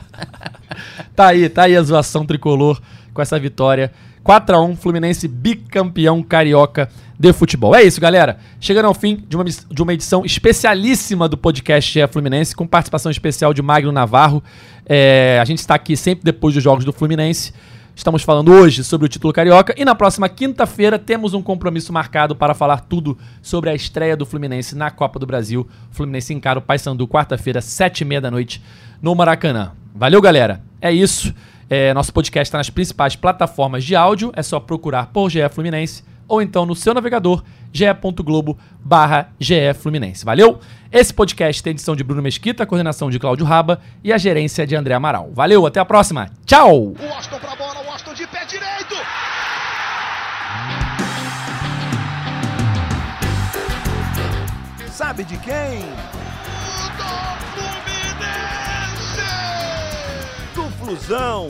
tá aí, tá aí a zoação tricolor com essa vitória. 4 a 1 Fluminense bicampeão carioca de futebol. É isso, galera. Chegando ao fim de uma, de uma edição especialíssima do podcast é Fluminense, com participação especial de Magno Navarro. É, a gente está aqui sempre depois dos jogos do Fluminense. Estamos falando hoje sobre o título carioca e na próxima quinta-feira temos um compromisso marcado para falar tudo sobre a estreia do Fluminense na Copa do Brasil. Fluminense encara o Paysandu quarta-feira, sete e meia da noite, no Maracanã. Valeu, galera. É isso. É, nosso podcast está nas principais plataformas de áudio. É só procurar por GE Fluminense ou então no seu navegador ge.globo barra Fluminense. Valeu? Esse podcast tem edição de Bruno Mesquita, a coordenação de Cláudio Raba e a gerência de André Amaral. Valeu, até a próxima. Tchau! O Washington pra bola, o Washington de pé direito! Sabe de quem? Do Fluminense! Do Flusão,